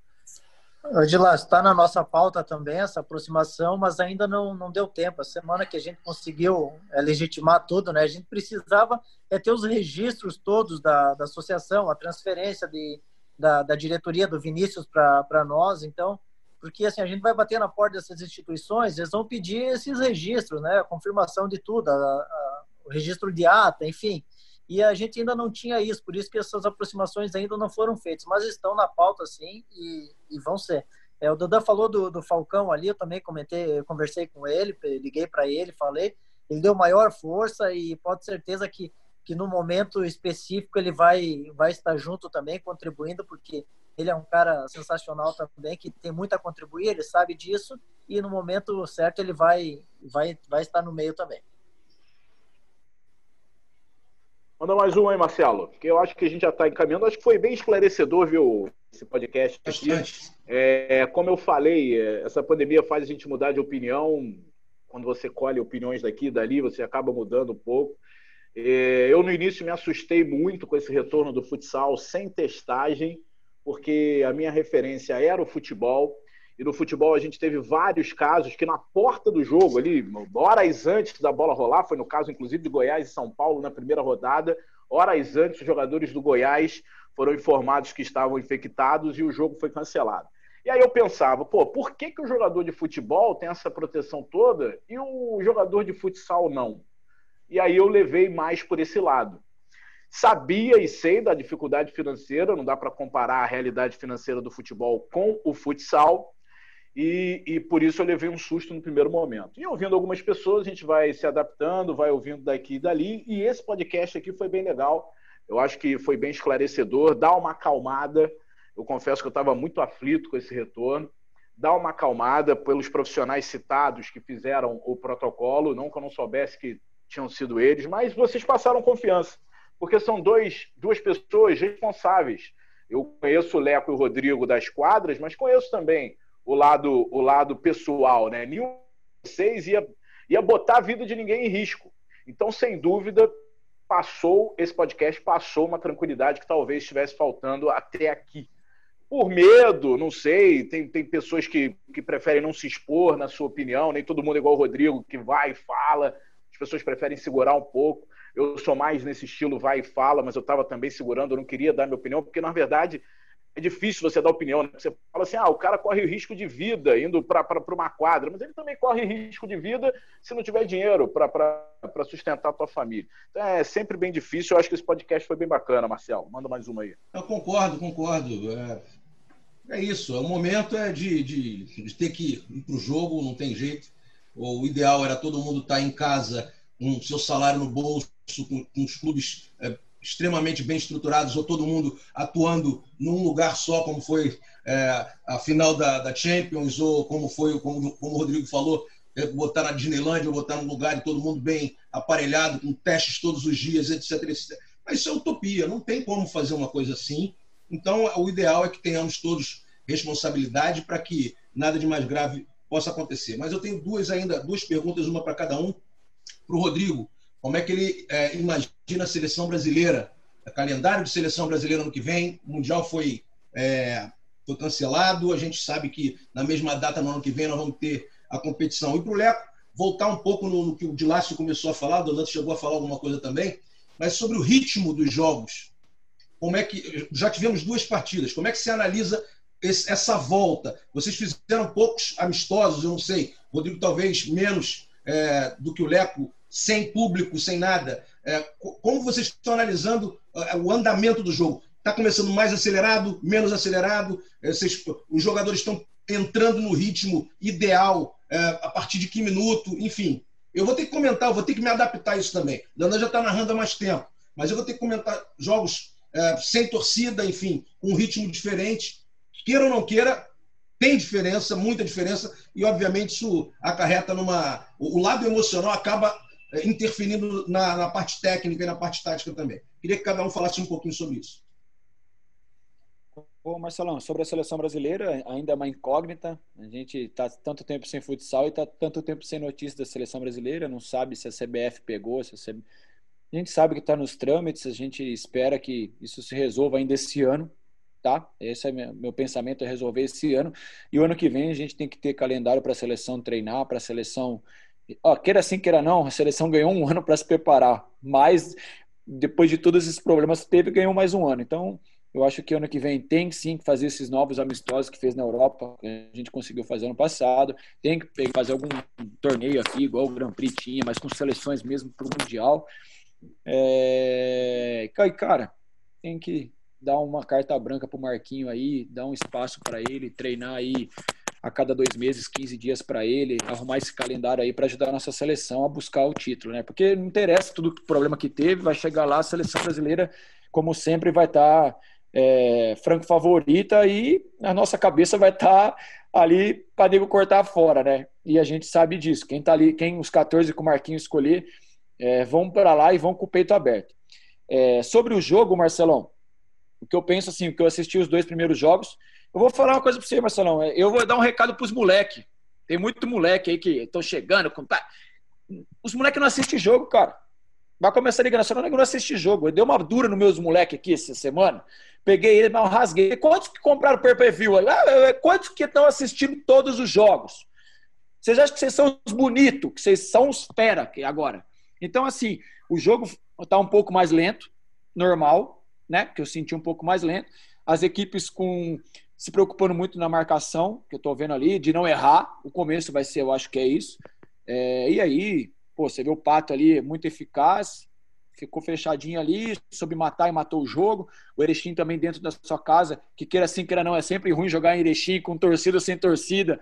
Odila, está na nossa pauta também essa aproximação, mas ainda não, não deu tempo. A semana que a gente conseguiu é, legitimar tudo, né? A gente precisava é, ter os registros todos da, da associação, a transferência de, da, da diretoria do Vinícius para nós. Então, porque assim, a gente vai bater na porta dessas instituições, eles vão pedir esses registros, né? A confirmação de tudo, a, a, o registro de ata, enfim e a gente ainda não tinha isso, por isso que essas aproximações ainda não foram feitas, mas estão na pauta sim e, e vão ser. É, o Duda falou do, do, Falcão ali, eu também comentei, eu conversei com ele, liguei para ele, falei, ele deu maior força e pode certeza que, que no momento específico ele vai, vai estar junto também, contribuindo, porque ele é um cara sensacional também, que tem muito a contribuir, ele sabe disso, e no momento certo ele vai, vai, vai estar no meio também. Manda mais um aí, Marcelo, que eu acho que a gente já está encaminhando. Acho que foi bem esclarecedor, viu, esse podcast. Aqui. É, como eu falei, é, essa pandemia faz a gente mudar de opinião. Quando você colhe opiniões daqui e dali, você acaba mudando um pouco. É, eu, no início, me assustei muito com esse retorno do futsal sem testagem, porque a minha referência era o futebol. E no futebol a gente teve vários casos que na porta do jogo, ali, horas antes da bola rolar, foi no caso inclusive de Goiás e São Paulo na primeira rodada, horas antes os jogadores do Goiás foram informados que estavam infectados e o jogo foi cancelado. E aí eu pensava, pô, por que, que o jogador de futebol tem essa proteção toda e o jogador de futsal não? E aí eu levei mais por esse lado. Sabia e sei da dificuldade financeira, não dá para comparar a realidade financeira do futebol com o futsal, e, e, por isso eu levei um susto no primeiro momento. E ouvindo algumas pessoas, a gente vai se adaptando, vai ouvindo daqui e dali. E esse podcast aqui foi bem legal. Eu acho que foi bem esclarecedor, dá uma acalmada. Eu confesso que eu estava muito aflito com esse retorno. Dá uma acalmada pelos profissionais citados que fizeram o protocolo. Não que eu não soubesse que tinham sido eles, mas vocês passaram confiança, porque são dois, duas pessoas responsáveis. Eu conheço o Leco e o Rodrigo das quadras, mas conheço também o lado, o lado pessoal, né? Nenhum de vocês ia, ia botar a vida de ninguém em risco. Então, sem dúvida, passou esse podcast, passou uma tranquilidade que talvez estivesse faltando até aqui. Por medo, não sei, tem, tem pessoas que, que preferem não se expor na sua opinião, nem todo mundo é igual o Rodrigo, que vai e fala, as pessoas preferem segurar um pouco. Eu sou mais nesse estilo vai e fala, mas eu estava também segurando, eu não queria dar minha opinião, porque na verdade é difícil você dar opinião. Né? Você fala assim, ah, o cara corre risco de vida indo para uma quadra, mas ele também corre risco de vida se não tiver dinheiro para sustentar a tua família. Então é sempre bem difícil. Eu acho que esse podcast foi bem bacana, Marcel. Manda mais uma aí. Eu concordo, concordo. É, é isso. O momento é de, de, de ter que ir para o jogo, não tem jeito. O ideal era todo mundo estar tá em casa com seu salário no bolso, com, com os clubes é, extremamente bem estruturados, ou todo mundo atuando num lugar só, como foi é, a final da, da, Champions, ou como foi, como, como o Rodrigo falou, é, botar na Disneylandia, botar num lugar e todo mundo bem aparelhado, com testes todos os dias, etc, etc. Mas isso é utopia, não tem como fazer uma coisa assim. Então, o ideal é que tenhamos todos responsabilidade para que nada de mais grave possa acontecer. Mas eu tenho duas ainda, duas perguntas, uma para cada um. Para o Rodrigo, como é que ele é, imagina a seleção brasileira, o calendário de seleção brasileira no que vem. O Mundial foi, é, foi cancelado, a gente sabe que na mesma data, no ano que vem, nós vamos ter a competição. E para o Leco, voltar um pouco no, no que o Dilácio começou a falar, o Donato chegou a falar alguma coisa também, mas sobre o ritmo dos jogos. Como é que já tivemos duas partidas? Como é que se analisa esse, essa volta? Vocês fizeram poucos amistosos, eu não sei. Rodrigo talvez menos é, do que o Leco sem público, sem nada. É, como vocês estão analisando é, o andamento do jogo? Está começando mais acelerado, menos acelerado? É, vocês, os jogadores estão entrando no ritmo ideal é, a partir de que minuto? Enfim, eu vou ter que comentar, eu vou ter que me adaptar a isso também. O Dandan já está narrando há mais tempo, mas eu vou ter que comentar jogos é, sem torcida, enfim, com um ritmo diferente. Queira ou não queira, tem diferença, muita diferença, e obviamente isso acarreta numa. O lado emocional acaba interferindo na, na, parte técnica e na parte tática também. Queria que cada um falasse um pouquinho sobre isso. Bom, Marcelão, sobre a seleção brasileira, ainda é uma incógnita. A gente está tanto tempo sem futsal e está tanto tempo sem notícia da seleção brasileira. Não sabe se a CBF pegou, se a. A gente sabe que está nos trâmites, a gente espera que isso se resolva ainda esse ano, tá? Esse é meu pensamento, é resolver esse ano. E o ano que vem a gente tem que ter calendário para a seleção treinar, para a seleção Ó, queira sim, queira não, a seleção ganhou um ano para se preparar, mas depois de todos esses problemas teve ganhou mais um ano. Então, eu acho que ano que vem tem sim que fazer esses novos amistosos que fez na Europa, que a gente conseguiu fazer ano passado. Tem que fazer algum torneio aqui, igual o Grand Prix tinha, mas com seleções mesmo para o Mundial. É... Cara, tem que dar uma carta branca para o Marquinho aí, dar um espaço para ele, treinar aí a cada dois meses, 15 dias para ele, arrumar esse calendário aí para ajudar a nossa seleção a buscar o título, né? Porque não interessa tudo o problema que teve, vai chegar lá, a seleção brasileira, como sempre, vai estar tá é, franco favorita e a nossa cabeça vai estar tá ali para nego cortar fora, né? E a gente sabe disso. Quem tá ali, quem os 14 com o Marquinhos escolher, é, vão para lá e vão com o peito aberto. É, sobre o jogo, Marcelão, o que eu penso assim, o que eu assisti os dois primeiros jogos, eu vou falar uma coisa para você, Marcelão. É, eu vou dar um recado para os moleque. Tem muito moleque aí que estão chegando. Com... Os moleques não assistem jogo, cara. Vai começar a Liga Nacional, não assiste jogo. Eu dei uma dura nos meus moleques aqui essa semana. Peguei ele, mas rasguei. Quantos que compraram o per view ah, Quantos que estão assistindo todos os jogos? Vocês acham que vocês são os bonitos, que vocês são os fera agora? Então, assim, o jogo está um pouco mais lento, normal, né? Que eu senti um pouco mais lento. As equipes com se preocupando muito na marcação, que eu estou vendo ali, de não errar. O começo vai ser, eu acho que é isso. É, e aí, pô, você vê o Pato ali muito eficaz, ficou fechadinho ali, soube matar e matou o jogo. O Erechim também dentro da sua casa, que queira sim, queira não, é sempre ruim jogar em Erechim com torcida ou sem torcida.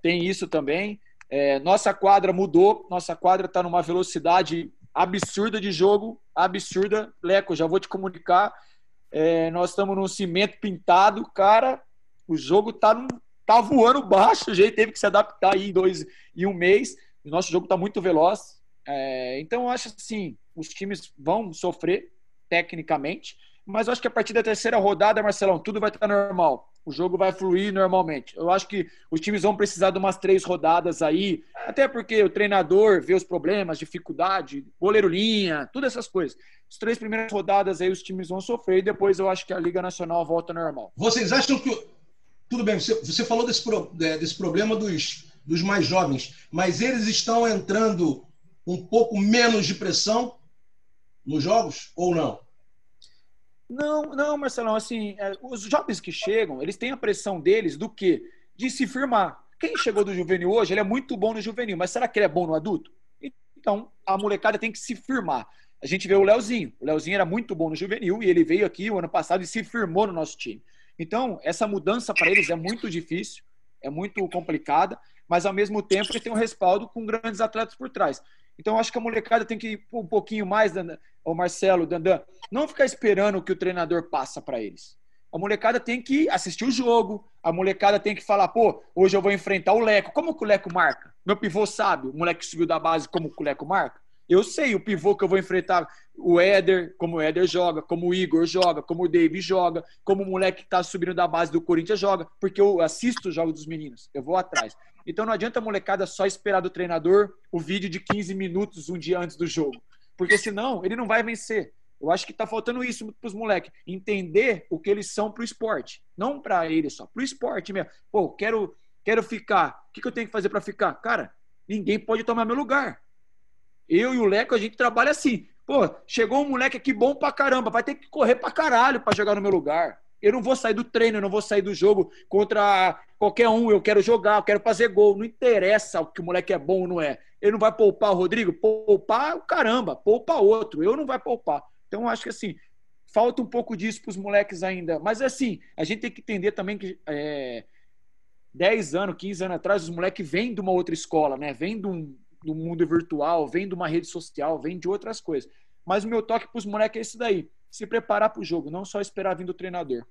Tem isso também. É, nossa quadra mudou, nossa quadra está numa velocidade absurda de jogo, absurda. Leco, já vou te comunicar. É, nós estamos num cimento pintado, cara. O jogo tá, num, tá voando baixo, o jeito teve que se adaptar aí em dois em um mês. O nosso jogo está muito veloz. É, então, eu acho assim, os times vão sofrer tecnicamente, mas eu acho que a partir da terceira rodada, Marcelão, tudo vai estar normal. O jogo vai fluir normalmente. Eu acho que os times vão precisar de umas três rodadas aí, até porque o treinador vê os problemas, dificuldade, goleiro linha, todas essas coisas. As três primeiras rodadas aí os times vão sofrer e depois eu acho que a Liga Nacional volta normal. Vocês acham que. Tudo bem, você, você falou desse, desse problema dos, dos mais jovens, mas eles estão entrando um pouco menos de pressão nos jogos ou não? Não, não, Marcelão, assim, é, os jovens que chegam, eles têm a pressão deles do que? De se firmar. Quem chegou do juvenil hoje, ele é muito bom no juvenil, mas será que ele é bom no adulto? Então, a molecada tem que se firmar. A gente vê o Leozinho. O Leozinho era muito bom no juvenil e ele veio aqui o ano passado e se firmou no nosso time. Então, essa mudança para eles é muito difícil, é muito complicada, mas ao mesmo tempo ele tem um respaldo com grandes atletas por trás. Então, acho que a molecada tem que ir um pouquinho mais, o Marcelo, Dandan, não ficar esperando o que o treinador passa para eles. A molecada tem que assistir o jogo, a molecada tem que falar, pô, hoje eu vou enfrentar o Leco. Como que o Leco marca? Meu pivô sabe, o moleque subiu da base, como que o Leco marca? Eu sei o pivô que eu vou enfrentar, o Éder, como o Éder joga, como o Igor joga, como o David joga, como o moleque que tá subindo da base do Corinthians joga, porque eu assisto os jogos dos meninos, eu vou atrás. Então não adianta a molecada só esperar do treinador o vídeo de 15 minutos um dia antes do jogo. Porque senão ele não vai vencer. Eu acho que tá faltando isso para os moleques. Entender o que eles são para o esporte. Não para eles só, para o esporte mesmo. Pô, quero, quero ficar. O que, que eu tenho que fazer para ficar? Cara, ninguém pode tomar meu lugar. Eu e o Leco, a gente trabalha assim. Pô, chegou um moleque aqui bom pra caramba, vai ter que correr pra caralho pra jogar no meu lugar. Eu não vou sair do treino, eu não vou sair do jogo contra qualquer um. Eu quero jogar, eu quero fazer gol. Não interessa o que o moleque é bom ou não é. Ele não vai poupar o Rodrigo? Poupar o caramba, poupa outro. Eu não vai poupar. Então, acho que assim, falta um pouco disso para os moleques ainda. Mas assim, a gente tem que entender também que é, 10 anos, 15 anos atrás, os moleques vêm de uma outra escola, né? Vêm de um, do mundo virtual, vêm de uma rede social, vêm de outras coisas. Mas o meu toque para os moleques é esse daí: se preparar para o jogo, não só esperar vir do treinador.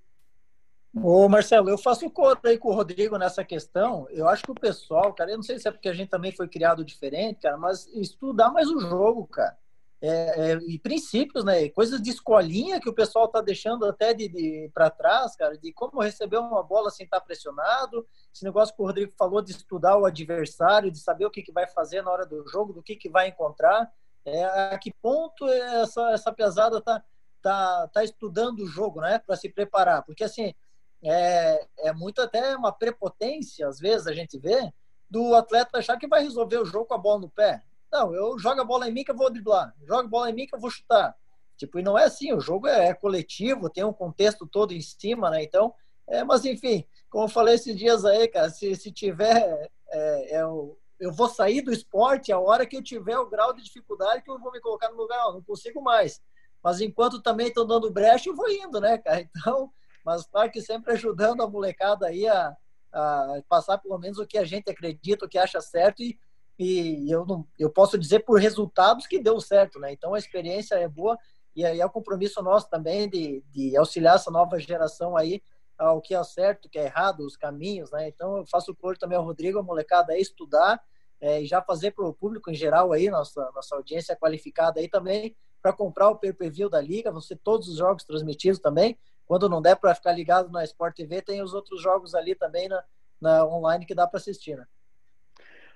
Ô, Marcelo, eu faço conta aí com o Rodrigo nessa questão. Eu acho que o pessoal, cara, eu não sei se é porque a gente também foi criado diferente, cara, mas estudar mais o jogo, cara. É, é, e princípios, né? Coisas de escolinha que o pessoal tá deixando até de, de para trás, cara, de como receber uma bola sem estar tá pressionado. Esse negócio que o Rodrigo falou de estudar o adversário, de saber o que, que vai fazer na hora do jogo, do que, que vai encontrar. É, a que ponto essa, essa pesada tá, tá, tá estudando o jogo, né? Para se preparar. Porque assim é, é muito até uma prepotência, às vezes a gente vê, do atleta achar que vai resolver o jogo com a bola no pé. Não, eu jogo a bola em mim que eu vou driblar, jogo a bola em mim que eu vou chutar. Tipo, e não é assim, o jogo é, é coletivo, tem um contexto todo em cima, né? Então, é, mas enfim, como eu falei esses dias aí, cara, se, se tiver, é, é, eu, eu vou sair do esporte a hora que eu tiver o grau de dificuldade que eu vou me colocar no lugar, eu não consigo mais. Mas enquanto também estão dando brecha, eu vou indo, né, cara? Então, mas claro que sempre ajudando a molecada aí a, a passar pelo menos o que a gente acredita, o que acha certo e, e eu não, eu posso dizer por resultados que deu certo, né? Então a experiência é boa E aí é o compromisso nosso também de, de auxiliar essa nova geração aí ao que é certo, o que é errado, os caminhos, né? Então eu faço o coro também ao Rodrigo, a molecada aí estudar é, e já fazer para o público em geral aí, nossa, nossa audiência qualificada aí também, para comprar o pay-per-view da liga, vão ser todos os jogos transmitidos também. Quando não der para ficar ligado na Sport TV, tem os outros jogos ali também na, na online que dá para assistir, né?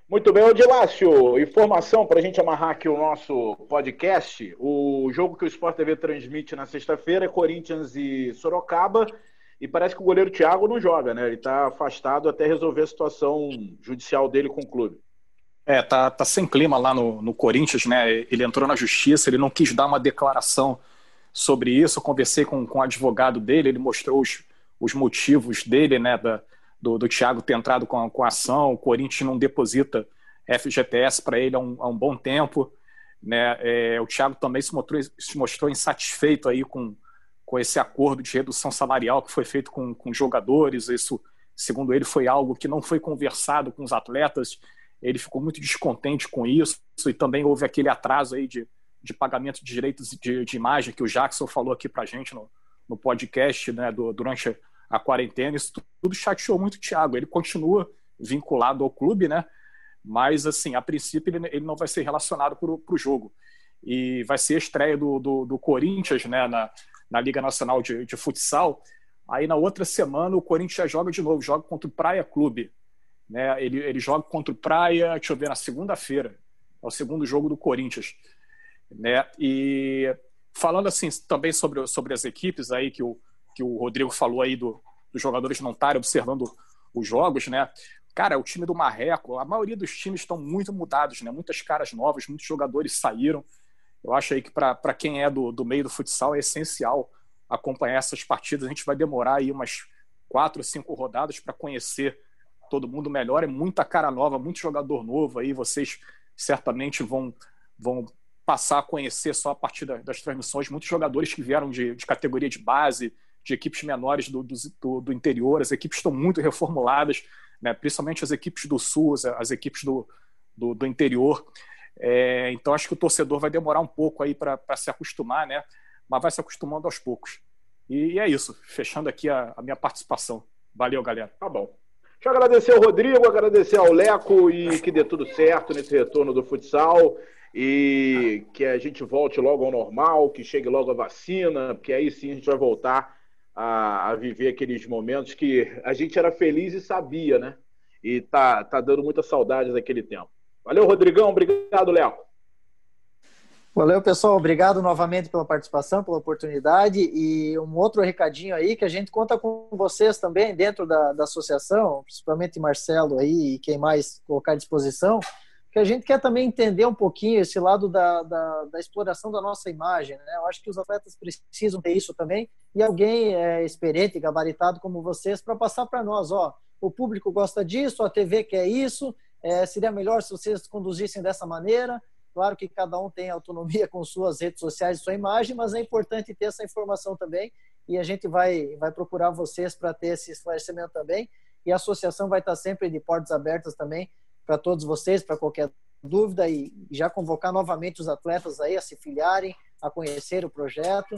Muito bem, Odilácio, informação para a gente amarrar aqui o nosso podcast. O jogo que o Sport TV transmite na sexta-feira é Corinthians e Sorocaba. E parece que o goleiro Thiago não joga, né? Ele está afastado até resolver a situação judicial dele com o clube. É, tá, tá sem clima lá no, no Corinthians, né? Ele entrou na justiça, ele não quis dar uma declaração sobre isso. Eu conversei com, com o advogado dele, ele mostrou os, os motivos dele, né? Da, do, do Thiago ter entrado com com ação. O Corinthians não deposita FGTS para ele há um, há um, bom tempo. Né? É, o Thiago também se mostrou, se mostrou insatisfeito aí com, com esse acordo de redução salarial que foi feito com, com jogadores. Isso, segundo ele, foi algo que não foi conversado com os atletas. Ele ficou muito descontente com isso e também houve aquele atraso aí de, de pagamento de direitos de, de imagem que o Jackson falou aqui para gente no, no podcast né, do, durante a quarentena. Isso tudo chateou muito o Thiago. Ele continua vinculado ao clube, né? Mas, assim, a princípio ele, ele não vai ser relacionado para o jogo. E vai ser a estreia do, do, do Corinthians, né? Na, na Liga Nacional de, de Futsal. Aí na outra semana o Corinthians já joga de novo, joga contra o Praia Clube. Né? Ele, ele joga contra o Praia, deixa eu ver, na segunda-feira. É o segundo jogo do Corinthians. Né? E falando assim também sobre, sobre as equipes aí que o, que o Rodrigo falou aí do, dos jogadores não estarem observando os jogos, né? Cara, o time do Marreco, a maioria dos times estão muito mudados, né? Muitas caras novas, muitos jogadores saíram. Eu acho aí que para quem é do, do meio do futsal é essencial acompanhar essas partidas. A gente vai demorar aí umas quatro, cinco rodadas para conhecer todo mundo melhor. É muita cara nova, muito jogador novo aí. Vocês certamente vão, vão passar a conhecer só a partir das transmissões. Muitos jogadores que vieram de, de categoria de base, de equipes menores do, do, do, interior. As equipes estão muito reformuladas, né? principalmente as equipes do sul, as, as equipes do, do, do interior. É, então acho que o torcedor vai demorar um pouco aí para se acostumar, né? Mas vai se acostumando aos poucos. E, e é isso. Fechando aqui a, a, minha participação. Valeu, galera. Tá bom. Deixa eu agradecer ao Rodrigo, agradecer ao Leco e que dê tudo certo nesse retorno do futsal e que a gente volte logo ao normal, que chegue logo a vacina, porque aí sim a gente vai voltar a, a viver aqueles momentos que a gente era feliz e sabia, né? E tá, tá dando muita saudade daquele tempo. Valeu, Rodrigão. Obrigado, Léo. Valeu, pessoal. Obrigado novamente pela participação, pela oportunidade. E um outro recadinho aí, que a gente conta com vocês também dentro da, da associação, principalmente Marcelo aí e quem mais colocar à disposição, que a gente quer também entender um pouquinho esse lado da, da, da exploração da nossa imagem. Né? Eu acho que os atletas precisam ter isso também e alguém é, experiente, gabaritado como vocês, para passar para nós, ó, o público gosta disso, a TV quer isso, é, seria melhor se vocês conduzissem dessa maneira. Claro que cada um tem autonomia com suas redes sociais e sua imagem, mas é importante ter essa informação também e a gente vai, vai procurar vocês para ter esse esclarecimento também. E a associação vai estar sempre de portas abertas também para todos vocês, para qualquer dúvida e já convocar novamente os atletas aí a se filiarem, a conhecer o projeto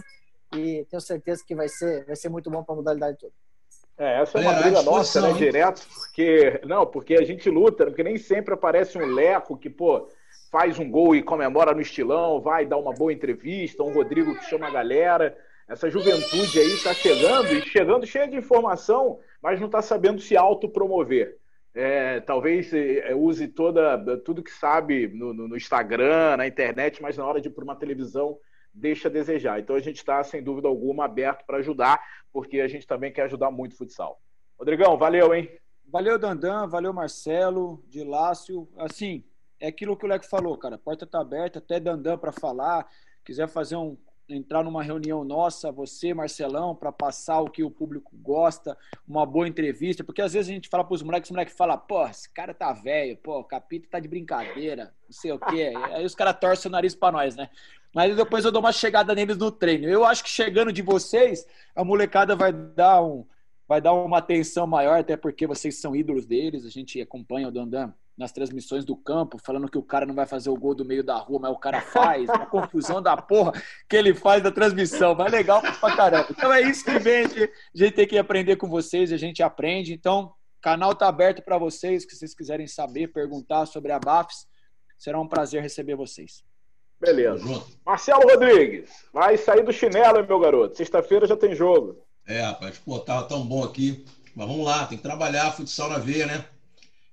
e tenho certeza que vai ser, vai ser muito bom para a modalidade toda. É, essa é uma briga nossa, né, direto, porque não, porque a gente luta, porque nem sempre aparece um leco que, pô, faz um gol e comemora no estilão, vai dar uma boa entrevista, um Rodrigo que chama a galera. Essa juventude aí está chegando e chegando cheia de informação, mas não está sabendo se autopromover. É, talvez é, use toda tudo que sabe no, no, Instagram, na internet, mas na hora de ir para uma televisão deixa a desejar. Então a gente está, sem dúvida alguma, aberto para ajudar, porque a gente também quer ajudar muito o futsal. Rodrigão, valeu, hein? Valeu, Dandan, valeu, Marcelo, de Lácio. Assim, é aquilo que o Leco falou, cara. A porta está aberta, até Dandan para falar. Quiser fazer um, entrar numa reunião nossa, você, Marcelão, para passar o que o público gosta, uma boa entrevista, porque às vezes a gente fala para os moleques, os moleques falam, pô, esse cara tá velho, pô, o capítulo tá de brincadeira, não sei o quê. Aí os caras torcem o nariz para nós, né? Mas depois eu dou uma chegada neles no treino. Eu acho que chegando de vocês, a molecada vai dar um, vai dar uma atenção maior, até porque vocês são ídolos deles. A gente acompanha o Dandan nas transmissões do campo, falando que o cara não vai fazer o gol do meio da rua, mas o cara faz. a confusão da porra que ele faz na transmissão. Mas legal pra caramba. Então é isso que vem. A gente tem que aprender com vocês, a gente aprende. Então, o canal tá aberto para vocês, que vocês quiserem saber, perguntar sobre a BAFS. Será um prazer receber vocês. Beleza. Marcelo Rodrigues, vai sair do chinelo, meu garoto. Sexta-feira já tem jogo. É, rapaz, pô, tava tão bom aqui. Mas vamos lá, tem que trabalhar futsal na veia, né?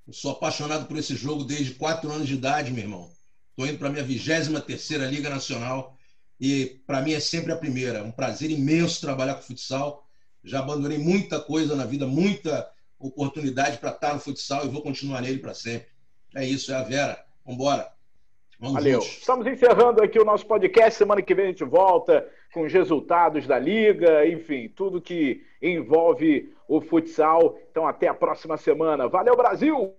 Eu sou apaixonado por esse jogo desde quatro anos de idade, meu irmão. Estou indo para a minha 23 terceira Liga Nacional e para mim é sempre a primeira. É um prazer imenso trabalhar com futsal. Já abandonei muita coisa na vida, muita oportunidade para estar no futsal e vou continuar nele para sempre. É isso, é a Vera. Vamos embora. Valeu. Juntos. Estamos encerrando aqui o nosso podcast. Semana que vem a gente volta com os resultados da liga, enfim, tudo que envolve o futsal. Então, até a próxima semana. Valeu, Brasil!